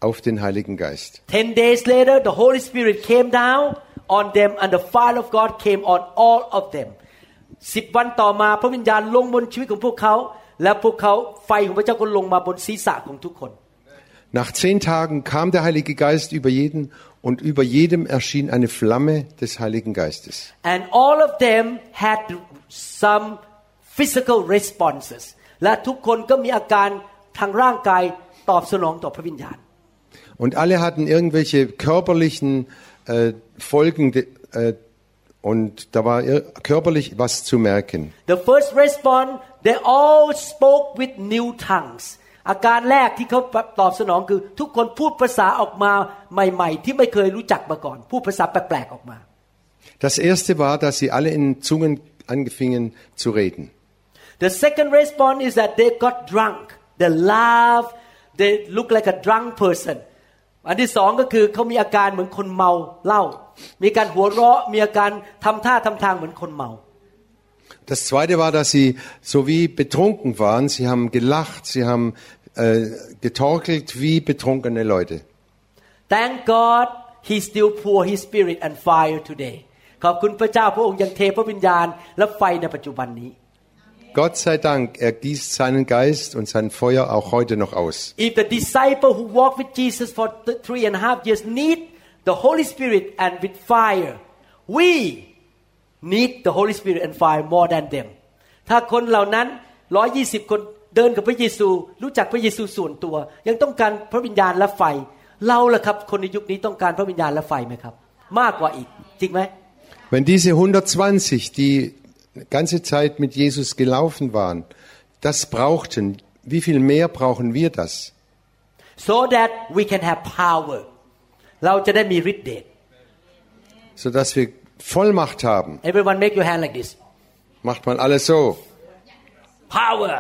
auf den Heiligen Geist. Ten days later, the Holy Spirit came down on them and the fire of God came on all of them. สิบวันต่อมาพระวิญญาณลงบนชีวิตของพวกเขา และพวกเขาไฟของพระเจ้าก็ลงมาบนศีรษะของทุกคน Nach zehn Tagen kam der Heilige Geist über jeden und über jedem erschien eine Flamme des Heiligen Geistes. and all of them had some physical responses และทุกคนก็มีอาการทางร่างกายตอบสนองต่อพระวิญญาณ Und alle hatten irgendwelche körperlichen äh, Folgen de, äh, und da war ir- körperlich was zu merken. The first response they all spoke with new tongues อาการแรกที่เขาตอบสนองคือ ทุกคนพูดภาษาออกมาใหม่ ๆ ที่ไม่เคยรู้จักมาก่อน พูดภาษาแปลกๆออกมา Das erste war, dass sie alle in Zungen anfingen zu reden. The second response is that they got drunk they laugh they look like a drunk person อันที่สองก็คือเขามีอาการเหมือนคนเมาเหล้ามีการหัวเราะมีอาการทำท่าทำทางเหมือนคนเมา Das zweite war, dass sie so wie betrunken waren. Sie haben gelacht, sie haben äh, getorkelt wie betrunkene Leute. Thank God He still pour His Spirit and fire today ขอบคุณพระเจ้าพระองค์ยังเทพระวิญญาณและไฟในปัจจุบันนี้ Gott sei Dank, er gießt seinen Geist und sein Feuer auch heute noch aus. If the disciple who walked with Jesus for th- three and a half years need the Holy Spirit and with fire we need the Holy Spirit and fire more than them ถ้าคนเหล่านั้น 120 คนเดินกับพระเยซู รู้จักพระเยซูส่วนตัว ยังต้องการพระวิญญาณและไฟ เราล่ะครับ คนในยุคนี้ต้องการพระวิญญาณและไฟไหมครับ มากกว่าอีก จริงไหม Wenn diese 120, die ganze Zeit mit Jesus gelaufen waren, das brauchten, wie viel mehr brauchen wir das? so that we can have power เราจะได้มีฤทธิ์เดช Sodass wir Vollmacht haben. everyone make your hand like this Macht man alles so. power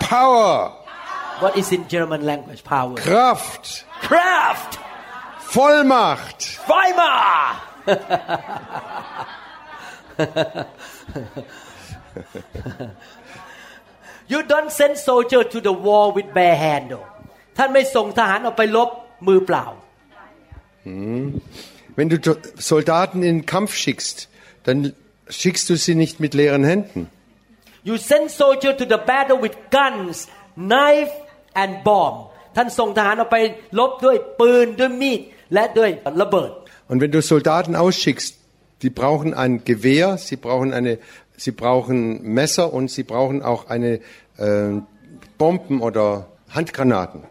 Power, what is in German language power Kraft, Kraft Vollmacht. Weimar You don't send soldier to the war with bare hand though ท่านไม่ส่งทหารออกไปลบมือเปล่า Wenn du to- Soldaten in den Kampf schickst, dann schickst du sie nicht mit leeren Händen. You send soldier to the battle with guns knife and bomb ท่านส่งทหารออกไปลบด้วยปืนด้วยมีดและด้วยระเบิด Und wenn du Soldaten ausschickst, die brauchen ein Gewehr, sie brauchen eine, sie brauchen Messer und sie brauchen auch eine äh, Bomben oder Handgranaten.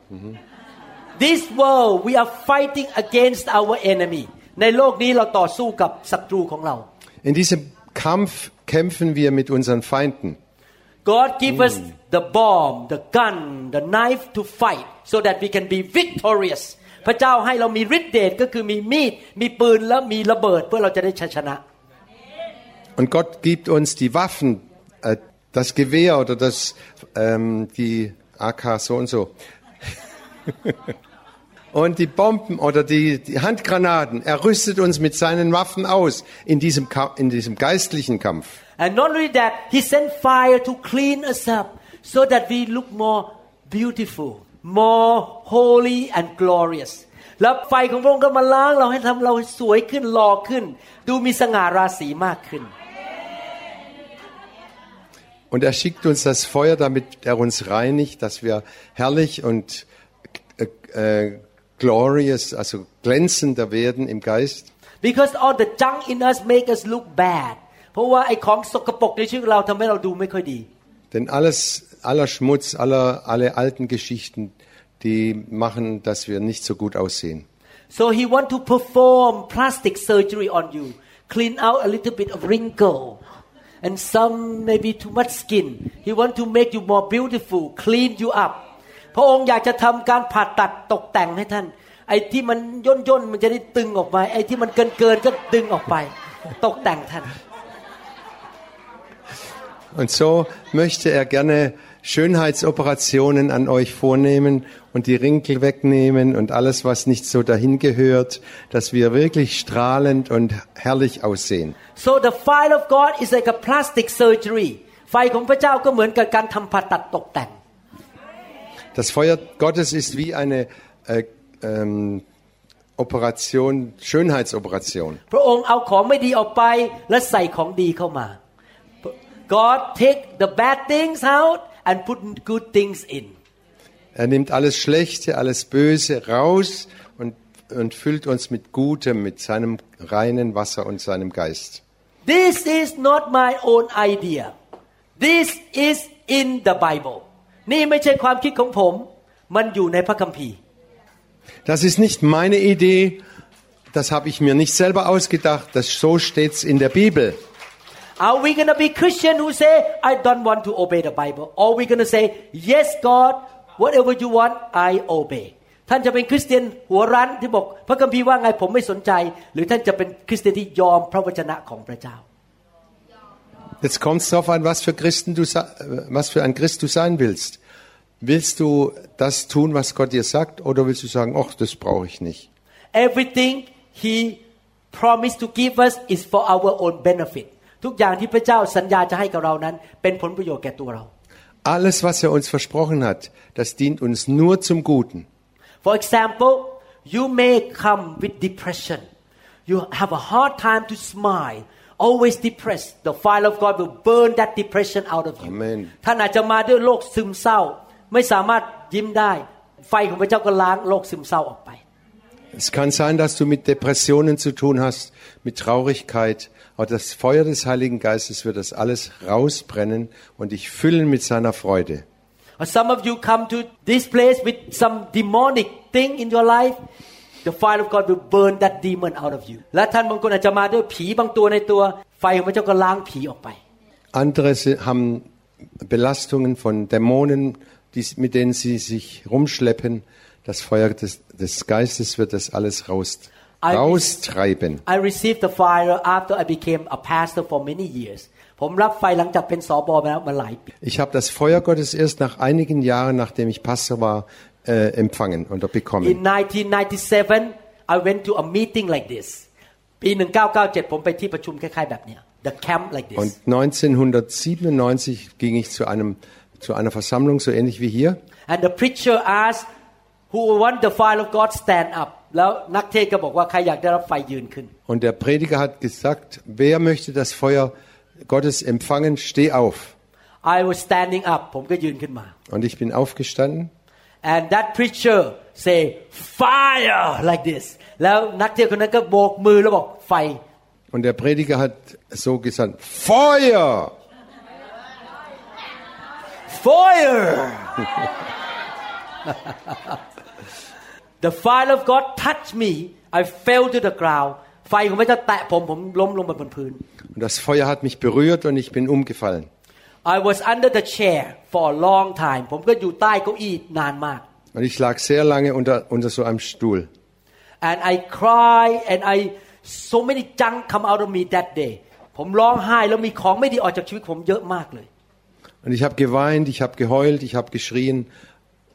This world we are fighting against our enemy ในโลกนี้เราต่อสู้กับศัตรูของเรา In diesem Kampf kämpfen wir mit unseren Feinden. God give us the bomb the gun the knife to fight so that we can be victorious พระเจ้าให้เรามีฤทธิ์เดชก็คือมีมีด มีปืนและมีระเบิดเพื่อเราจะได้ชัยชนะ Und Gott gibt uns die Waffen, äh, das Gewehr oder das, ähm, die AK so und so. und die Bomben oder die, die Handgranaten. Er rüstet uns mit seinen Waffen aus in diesem, Ka in diesem geistlichen Kampf. and not only that He sent fire to clean us up so that we look more beautiful more holy and glorious แล้วไฟของพระองค์ก็มาล้างเราให้ทำเราสวยขึ้นหล่อขึ้น ดูมีสง่าราศีมากขึ้น Und er schickt uns das Feuer, damit er uns reinigt, dass wir herrlich und äh, äh, glorious, also glänzender werden im Geist. because all the junk in us make us look bad เพราะว่าไอ้ของสกปรกในชีวิตของเราทำให้เราดูไม่ค่อยดี Denn alles, aller Schmutz, aller, alle alten Geschichten, die machen, dass wir nicht so gut aussehen. so he want to perform plastic surgery on you clean out a little bit of wrinkle and some maybe too much skin he want to make you more beautiful clean you up พระองค์อยากจะทำการผ่าตัดตกแต่งให้ท่าน ไอ้ที่มันย่นย่นๆมันจะได้ตึงออกมาไอ้ที่มันเกินเกินๆก็ดึงออกไป ตกแต่งท่าน Und so möchte er gerne Schönheitsoperationen an euch vornehmen und die Rinkel wegnehmen und alles, was nicht so dahin gehört, dass wir wirklich strahlend und herrlich aussehen. so the fire of God is like a plastic surgery ไฟของพระเจ้าก็เหมือนกับการทำผ่าตัดตกแต่ง Das Feuer Gottes ist wie eine äh, ähm, Operation, Schönheitsoperation. พระองค์เอาของไม่ดีออกไปและใส่ของดีเข้ามา God take the bad things out and put good things in Er nimmt alles Schlechte, alles Böse raus und, und füllt uns mit Gutem, mit seinem reinen Wasser und seinem Geist. This is not my own idea This is in the Bible นี่ไม่ใช่ความคิดของผม มันอยู่ในพระคัมภีร์ Das ist nicht meine Idee, das habe ich mir nicht selber ausgedacht, das, so steht's in der Bibel. Are we gonna be Christian who say I don't want to obey the Bible or we gonna say yes God whatever you want I obey ท่านจะเป็นคริสเตียนหัวรั้นที่บอก พระคัมภีร์ว่าไงผมไม่สนใจ หรือท่านจะเป็นคริสเตียนที่ยอมพระวจนะของพระเจ้า Jetzt kommt es darauf an, was für, Christen du, sa- äh, was für ein Christ du sein willst. Willst du das tun, was Gott dir sagt, oder willst du sagen, ach, das brauche ich nicht? Everything He promised to give us is for our own benefit ทุกอย่างที่พระเจ้าสัญญาจะให้กับเรานั้น เป็นผลประโยชน์แก่ตัวเรา Alles, was er uns versprochen hat, das dient uns nur zum Guten. For example you may come with depression you have a hard time to smile always depressed the fire of God will burn that depression out of you Amen. ท่านอาจจะมาด้วยโรคซึมเศร้า ไม่สามารถยิ้มได้ ไฟของพระเจ้าก็ล้างโรคซึมเศร้าออกไป Es kann sein, dass du mit Depressionen zu tun hast, mit Traurigkeit, aber das Feuer des Heiligen Geistes wird das alles rausbrennen und dich füllen mit seiner Freude. Or some of you come to this place with some demonic thing in your life the fire of God will burn that demon out of you และท่านบางคนอาจจะมาด้วยผีบางตัวในตัว ไฟของพระเจ้าก็ล้างผีออกไป Andere si- haben Belastungen von Dämonen, die, mit denen sie sich rumschleppen. Das Feuer des, des Geistes wird das alles raus, I- raustreiben. I received the fire after I became a pastor for many years ผมรับไฟหลังจากเป็นสอบอมาแล้วมาหลายปี Ich habe das Feuer Gottes erst nach einigen Jahren, nachdem ich Pastor war, äh, empfangen oder In bekommen. 1997 I went to a meeting like this ปี 1997 ผมไปที่ประชุมคล้ายๆแบบเนี้ย the camp like this Und 1997 ging ich zu, einem, zu einer Versammlung, so ähnlich wie hier. and the preacher asked who want the fire of God stand up แล้วนักเทศน์ก็บอกว่าใครอยากได้รับไฟยืนขึ้น Und der Prediger hat gesagt, wer möchte das Feuer Gottes empfangen, steh auf. I was standing up ผมก็ยืนขึ้นมา Und ich bin aufgestanden and that preacher say fire like this แล้วนักเทศน์คนนั้นก็โบกมือแล้วบอกไฟ und der Prediger hat so gesagt, Feuer! fire the fire of God touched me I fell to the ground ไฟของพระเจ้าแตะผมผมล้มลงไปบนพื้น Und das Feuer hat mich berührt und ich bin umgefallen. I was under the chair for a long time ผมก็อยู่ใต้เก้าอี้นานมาก Und ich lag sehr lange unter, unter so einem Stuhl. and I cry and I so many junk come out of me that day ผมร้องไห้แล้วมีของไม่ดีออกจากชีวิตผมเยอะมากเลย Und ich habe geweint, ich habe geheult, ich habe geschrien.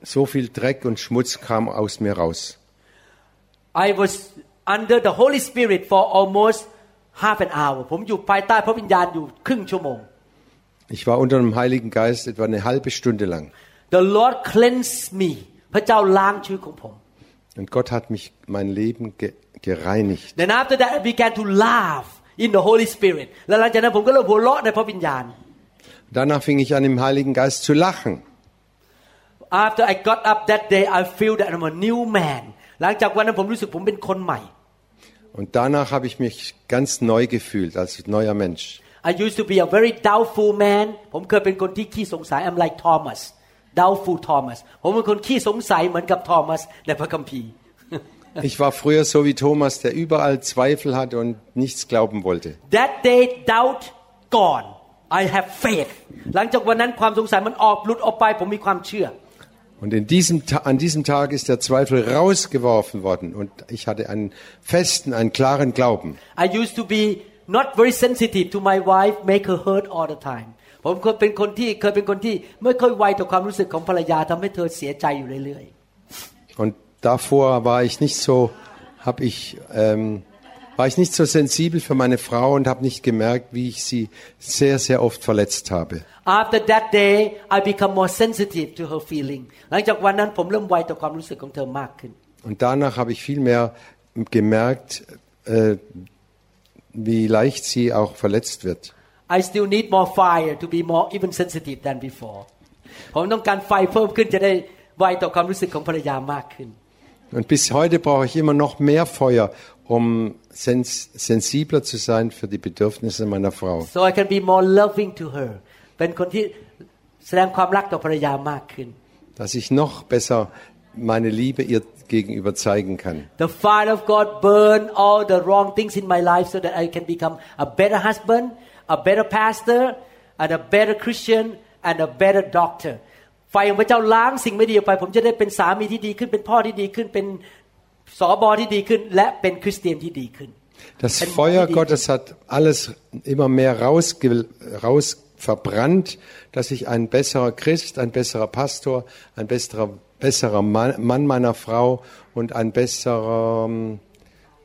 So viel Dreck und Schmutz kam aus mir raus. I was under the Holy Spirit for almost half an hour ผมอยู่ภายใต้พระวิญญาณอยู่ครึ่งชั่วโมง Ich war unter dem Heiligen Geist etwa eine halbe Stunde lang. The Lord cleansed me พระเจ้าล้างชีวิตของผม Und Gott hat mich mein Leben ge gereinigt. Then after that I began to laugh in the Holy Spirit แล้วหลังจากนั้นผมก็เริ่มหัวเราะในพระวิญญาณ Danach fing ich an, im Heiligen Geist zu lachen. After I got up that day I feel that I'm a new man หลังจากวันนั้นผมรู้สึกผมเป็นคนใหม่ Und danach habe ich mich ganz neu gefühlt als neuer Mensch. I used to be a very doubtful man ผมเคยเป็นคนที่ขี้สงสัย I'm like Thomas doubtful Thomas ผมเป็นคนขี้สงสัยเหมือนกับ Thomas ในพระคัมภีร์ Ich war früher so wie Thomas, der überall Zweifel hatte und nichts glauben wollte. That day doubt gone I have faith หลังจากวันนั้นความสงสัยมันออกหลุดออกไปผมมีความเชื่อ Und in diesem, Ta- an diesem Tag ist der Zweifel rausgeworfen worden und ich hatte einen festen, einen klaren Glauben. I used to be not very sensitive to my wife make her hurt all the time ผมเคยเป็นคนที่เคยเป็นคนที่ไม่ค่อยไวต่อความรู้สึกของภรรยาทำให้เธอเสียใจอยู่เรื่อย Und davor war ich nicht so, habe ich, ähm, war ich nicht so sensibel für meine Frau und habe nicht gemerkt, wie ich sie sehr, sehr oft verletzt habe.ๆ After that day I become more sensitive to her feeling หลังจากวันนั้นผมเริ่มไวต่อความรู้สึกของเธอมากขึ้น Und danach habe ich viel mehr gemerkt, äh, wie leicht sie auch verletzt wird. I still need more fire to be more even sensitive than before ผมต้องการไฟเพิ่มขึ้นจะได้ไวต่อความรู้สึกของภรรยามากขึ้น Und bis heute brauche ich immer noch mehr Feuer, um sens sensibler zu sein für die Bedürfnisse meiner Frau. so I can be more loving to her เป็นคนที่แสดงความรักต่อภรรยามากขึ้น dass ich noch besser meine Liebe ihr gegenüber zeigen kann. The fire of God burn all the wrong things in my life so that I can become a better husband, a better pastor, and a better Christian, and a better doctor. ไฟของพระเจ้าล้างสิ่งไม่ดีออกไป ผมจะได้เป็นสามีที่ดีขึ้น เป็นพ่อที่ดีขึ้น เป็น สอบอที่ดีขึ้น และเป็นคริสเตียนที่ดีขึ้น Das Ein Feuer Idee. Gottes hat alles immer mehr rausge raus verbrannt, dass ich ein besserer Christ, ein besserer Pastor, ein besserer, besserer Mann, Mann meiner Frau und ein besserer ähm,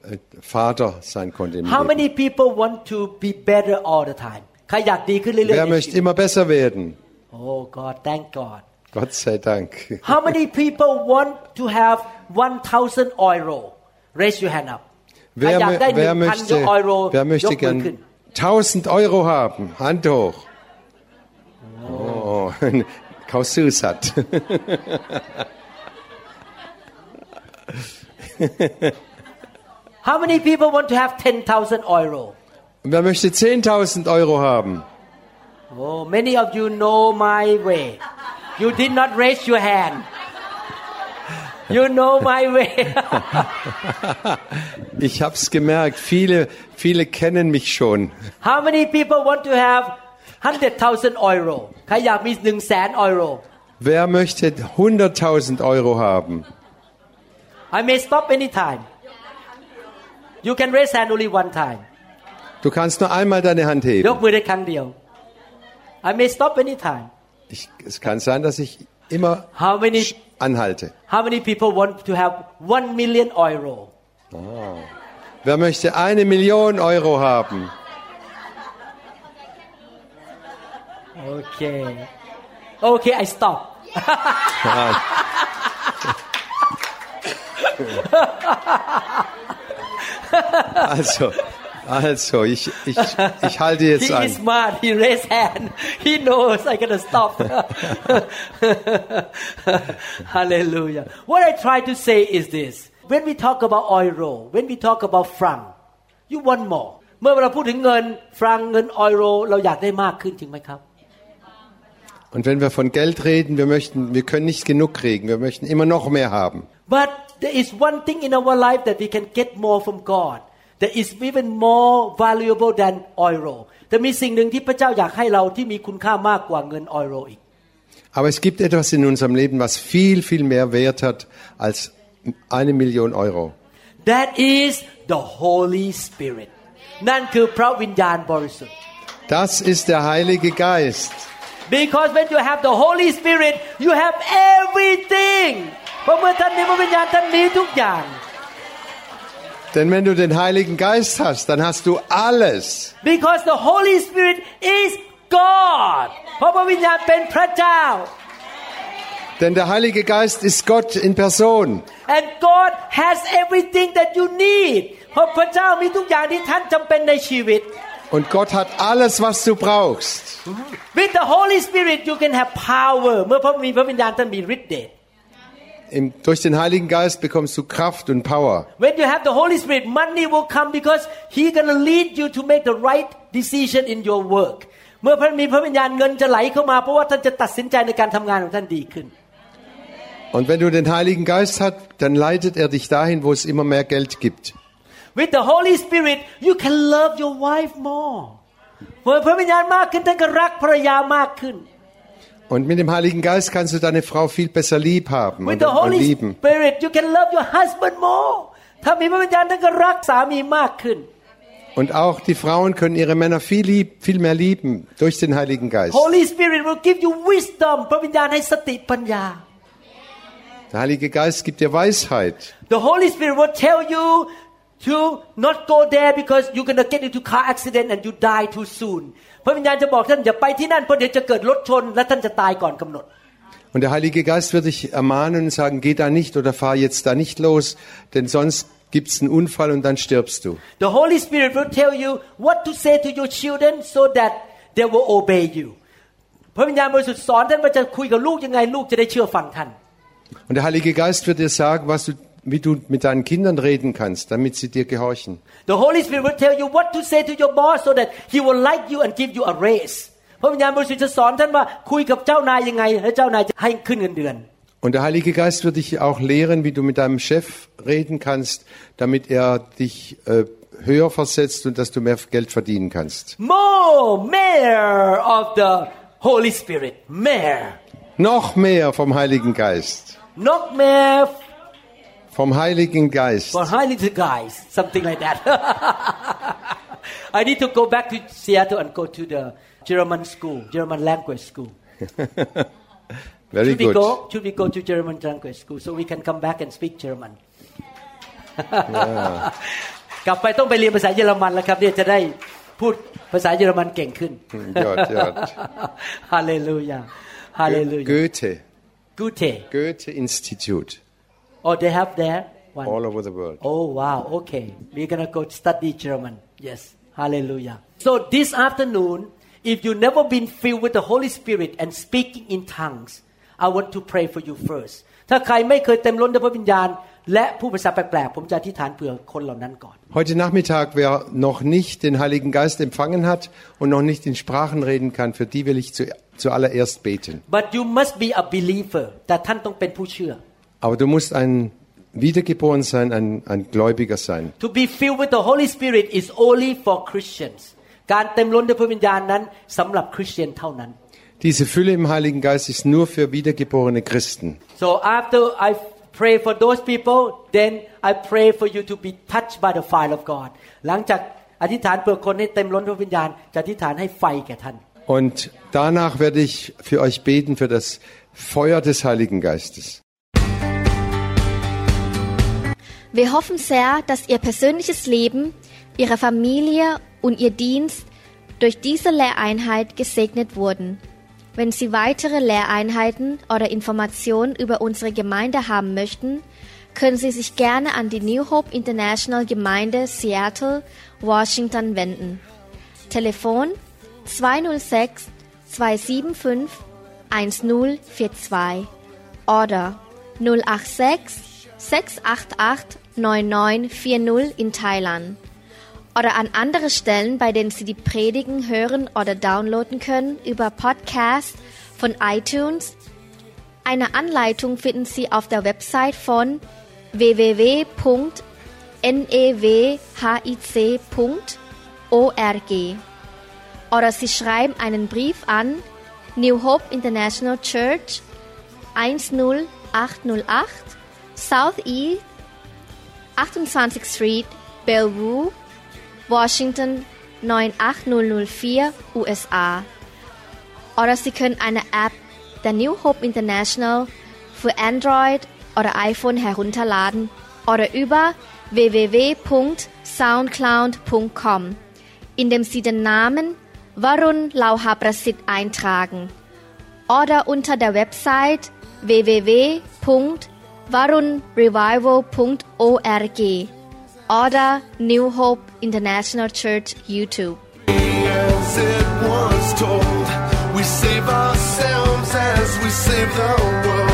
äh, Vater sein konnte. Im How Leben. many people want to be better all the time ใครอยากดีขึ้นเรื่อยๆ Wer ใน möchte ชีวิต immer besser werden? Oh God thank God Gott sei Dank. How many people want to have 1,000 Euro? Raise your hand up. Wer, ah wer, wer möchte, Euro, wer möchte gern 1000 Euro haben? Hand hoch. Oh, Kausus hat. How many people want to have 10,000 Euro? Wer möchte ten thousand euro? haben? Oh, many of you know my way. You did not raise your hand. You know my way Ich hab's gemerkt. Viele, viele kennen mich schon. How many people want to have 100,000 euro ใครอยากมี1 0 0 0 0แสน euro Wer möchte 100.000 Euro haben? I may stop anytime You can raise hand only one time Du kannst nur einmal deine Hand ยก heben. มือได้ครั้งเดียว I may stop anytime Ich, es kann sein, dass ich immer How many anhalte. How many people want to have 1 million euro Wer möchte eine Million Euro haben? Okay Okay I stop Also, also, ich, ich, ich halte jetzt He is an. smart he raise hand He knows I gotta stop Hallelujah What I try to say is this When we talk about euro When we talk about franc You want more เมื่อเราพูดถึงเงินฟรังเงินออยโรเราอยากได้มากขึ้นจริงไหมครับ Und wenn wir von Geld reden, wir möchten, wir können nicht genug kriegen. Wir möchten immer noch mehr haben. But there is one thing in our life that we can get more from God that is even more valuable than euro แต่มีสิ่งหนึ่งที่พระเจ้าอยากให้เราที่มีคุณค่ามากกว่าเงิน euro อีก Aber es gibt etwas in unserem Leben, was viel, viel mehr Wert hat als eine Million Euro. That is the Holy Spirit นั่นคือพระวิญญาณบริสุทธิ์ Das ist der Heilige Geist. Because when you have the Holy Spirit you have everything เพราะเมื่อท่านมีพระวิญญาณท่านมีทุกอย่าง Denn wenn du den Heiligen Geist hast, dann hast du alles. Because the Holy Spirit is God เพราะพระวิญญาณเป็นพระเจ้า Denn der Heilige Geist ist Gott in Person. and God has everything that you need เพราะพระเจ้ามีทุกอย่างที่ท่านจำเป็นในชีวิต Und Gott hat alles, was du brauchst. With the Holy Spirit you can have power เมื่อพระมีพระวิญญาณท่านมีฤทธิ์เดช Im, durch den Heiligen Geist bekommst du Kraft und Power. When you have the Holy Spirit money will come because He gonna lead you to make the right decision in your work เมื่อพระมีพระวิญญาณเงินจะไหลเข้ามาเพราะว่าท่านจะตัดสินใจในการทำงานของท่านดีขึ้น Und wenn du den Heiligen Geist hast, dann leitet er dich dahin, wo es immer mehr Geld gibt. With the Holy Spirit you can love your wife more เมื่อพระวิญญาณมากขึ้นท่านก็รักภรรยามากขึ้น Und mit dem Heiligen Geist kannst du deine Frau viel besser lieb haben With und, the und Holy lieben. Spirit you can love your husband more ถ้ามีพระวิญญาณท่านก็รักสามีมากขึ้น Und auch die Frauen können ihre Männer viel, lieb, viel mehr lieben durch den Heiligen Geist. Holy Spirit will give you wisdom พระวิญญาณให้สติปัญญา Der Heilige Geist gibt dir Weisheit. The Holy Spirit will tell you to not go there because you're gonna get into car accident and you die too soon พระวิญญาณจะบอกท่านอย่าไปที่นั่นเพราะเดี๋ยวจะเกิดรถชน และท่านจะตายก่อนกำหนด Und der Heilige Geist wird dich ermahnen und sagen, geh da nicht oder fahr jetzt da nicht los, denn sonst gibt's einen Unfall und dann stirbst du. The Holy Spirit will tell you what to say to your children so that they will obey you พระวิญญาณบริสุทธิ์สอนท่านว่าจะคุยกับลูกยังไงลูกจะได้เชื่อฟังท่าน Und der Heilige Geist wird dir sagen, was du, wie du mit deinen Kindern reden kannst, damit sie dir gehorchen. The Holy Spirit will tell you what to say to your boss so that he will like you and give you a raise พระวิญญาณบริสุทธิ์จะสอนท่านว่าคุยกับเจ้านายยังไงและเจ้านายจะให้ขึ้นเงินเดือน Und der Heilige Geist wird dich auch lehren, wie du mit deinem Chef reden kannst, damit er dich äh, höher versetzt und dass du mehr Geld verdienen kannst. More, more of the Holy Spirit. More. Noch mehr vom Heiligen Geist. Not more Vom Heiligen Geist. for highly the guys. Something like that. I need to go back to Seattle and go to the German school, German language school. Very Should we good. go? Should we go to German language school so we can come back and speak German? กลับไปต้องไปเรียนภาษาเยอรมันแล้วครับเนี่ยจะได้พูดภาษาเยอรมันเก่งขึ้น Gott, Gott. ฮาเลลูยาฮาเลลูยา Goethe. Gute Goethe Institute. oh they have there one All over the world. oh wow okay we're gonna go study German yes hallelujah so this afternoon if you never been filled with the Holy Spirit and speaking in tongues I want to pray for you first ถ้าใครไม่เคยเต็มล้นด้วยพระวิญญาณ และผู้ภาษาแปลกๆผมจะอธิษฐานเผื่อคนเหล่านั้นก่อน Heute Nachmittag, wer noch nicht den Heiligen Geist empfangen hat und noch nicht in Sprachen reden kann, für die will ich zu, zuallererst beten. but you must be a believer แต่ท่านต้องเป็นผู้เชื่อ Aber du musst ein wiedergeboren sein, ein, ein Gläubiger sein. To be filled with the Holy Spirit is only for Christians การเต็มล้นด้วยพระวิญญาณนั้นสำหรับคริสเตียนเท่านั้น Diese Fülle im Heiligen Geist ist nur für wiedergeborene Christen. So after I pray for those people, then I pray for you to be touched by the fire of God. หลังจากอธิษฐานเพื่อคนให้เต็มล้นด้วยวิญญาณจะอธิษฐานให้ไฟแก่ท่าน Und danach werde ich für euch beten für das Feuer des Heiligen Geistes. Wir hoffen sehr, dass Ihr persönliches Leben, Ihre Familie und Ihr Dienst durch diese Lehreinheit gesegnet wurden. Wenn Sie weitere Lehreinheiten oder Informationen über unsere Gemeinde haben möchten, können Sie sich gerne an die New Hope International Gemeinde Seattle, Washington wenden. Telefon 206 275 1042 oder 086 688 9940 in Thailand oder an andere Stellen, bei denen Sie die Predigen hören oder downloaden können über Podcast von iTunes. Eine Anleitung finden Sie auf der Website von www.nuhope.org. newic.org. Oder Sie schreiben einen Brief an New Hope International Church 10808 Southeast 28th Street, Bellevue, Washington 98004, USA. Oder Sie können eine App der New Hope International für Android oder iPhone herunterladen oder über www.soundcloud.com, indem Sie den Namen Varun Lauha Prasit eintragen oder unter der Website www.varunrevival.org oder New Hope International Church YouTube. As it was told, we save ourselves as we save the world.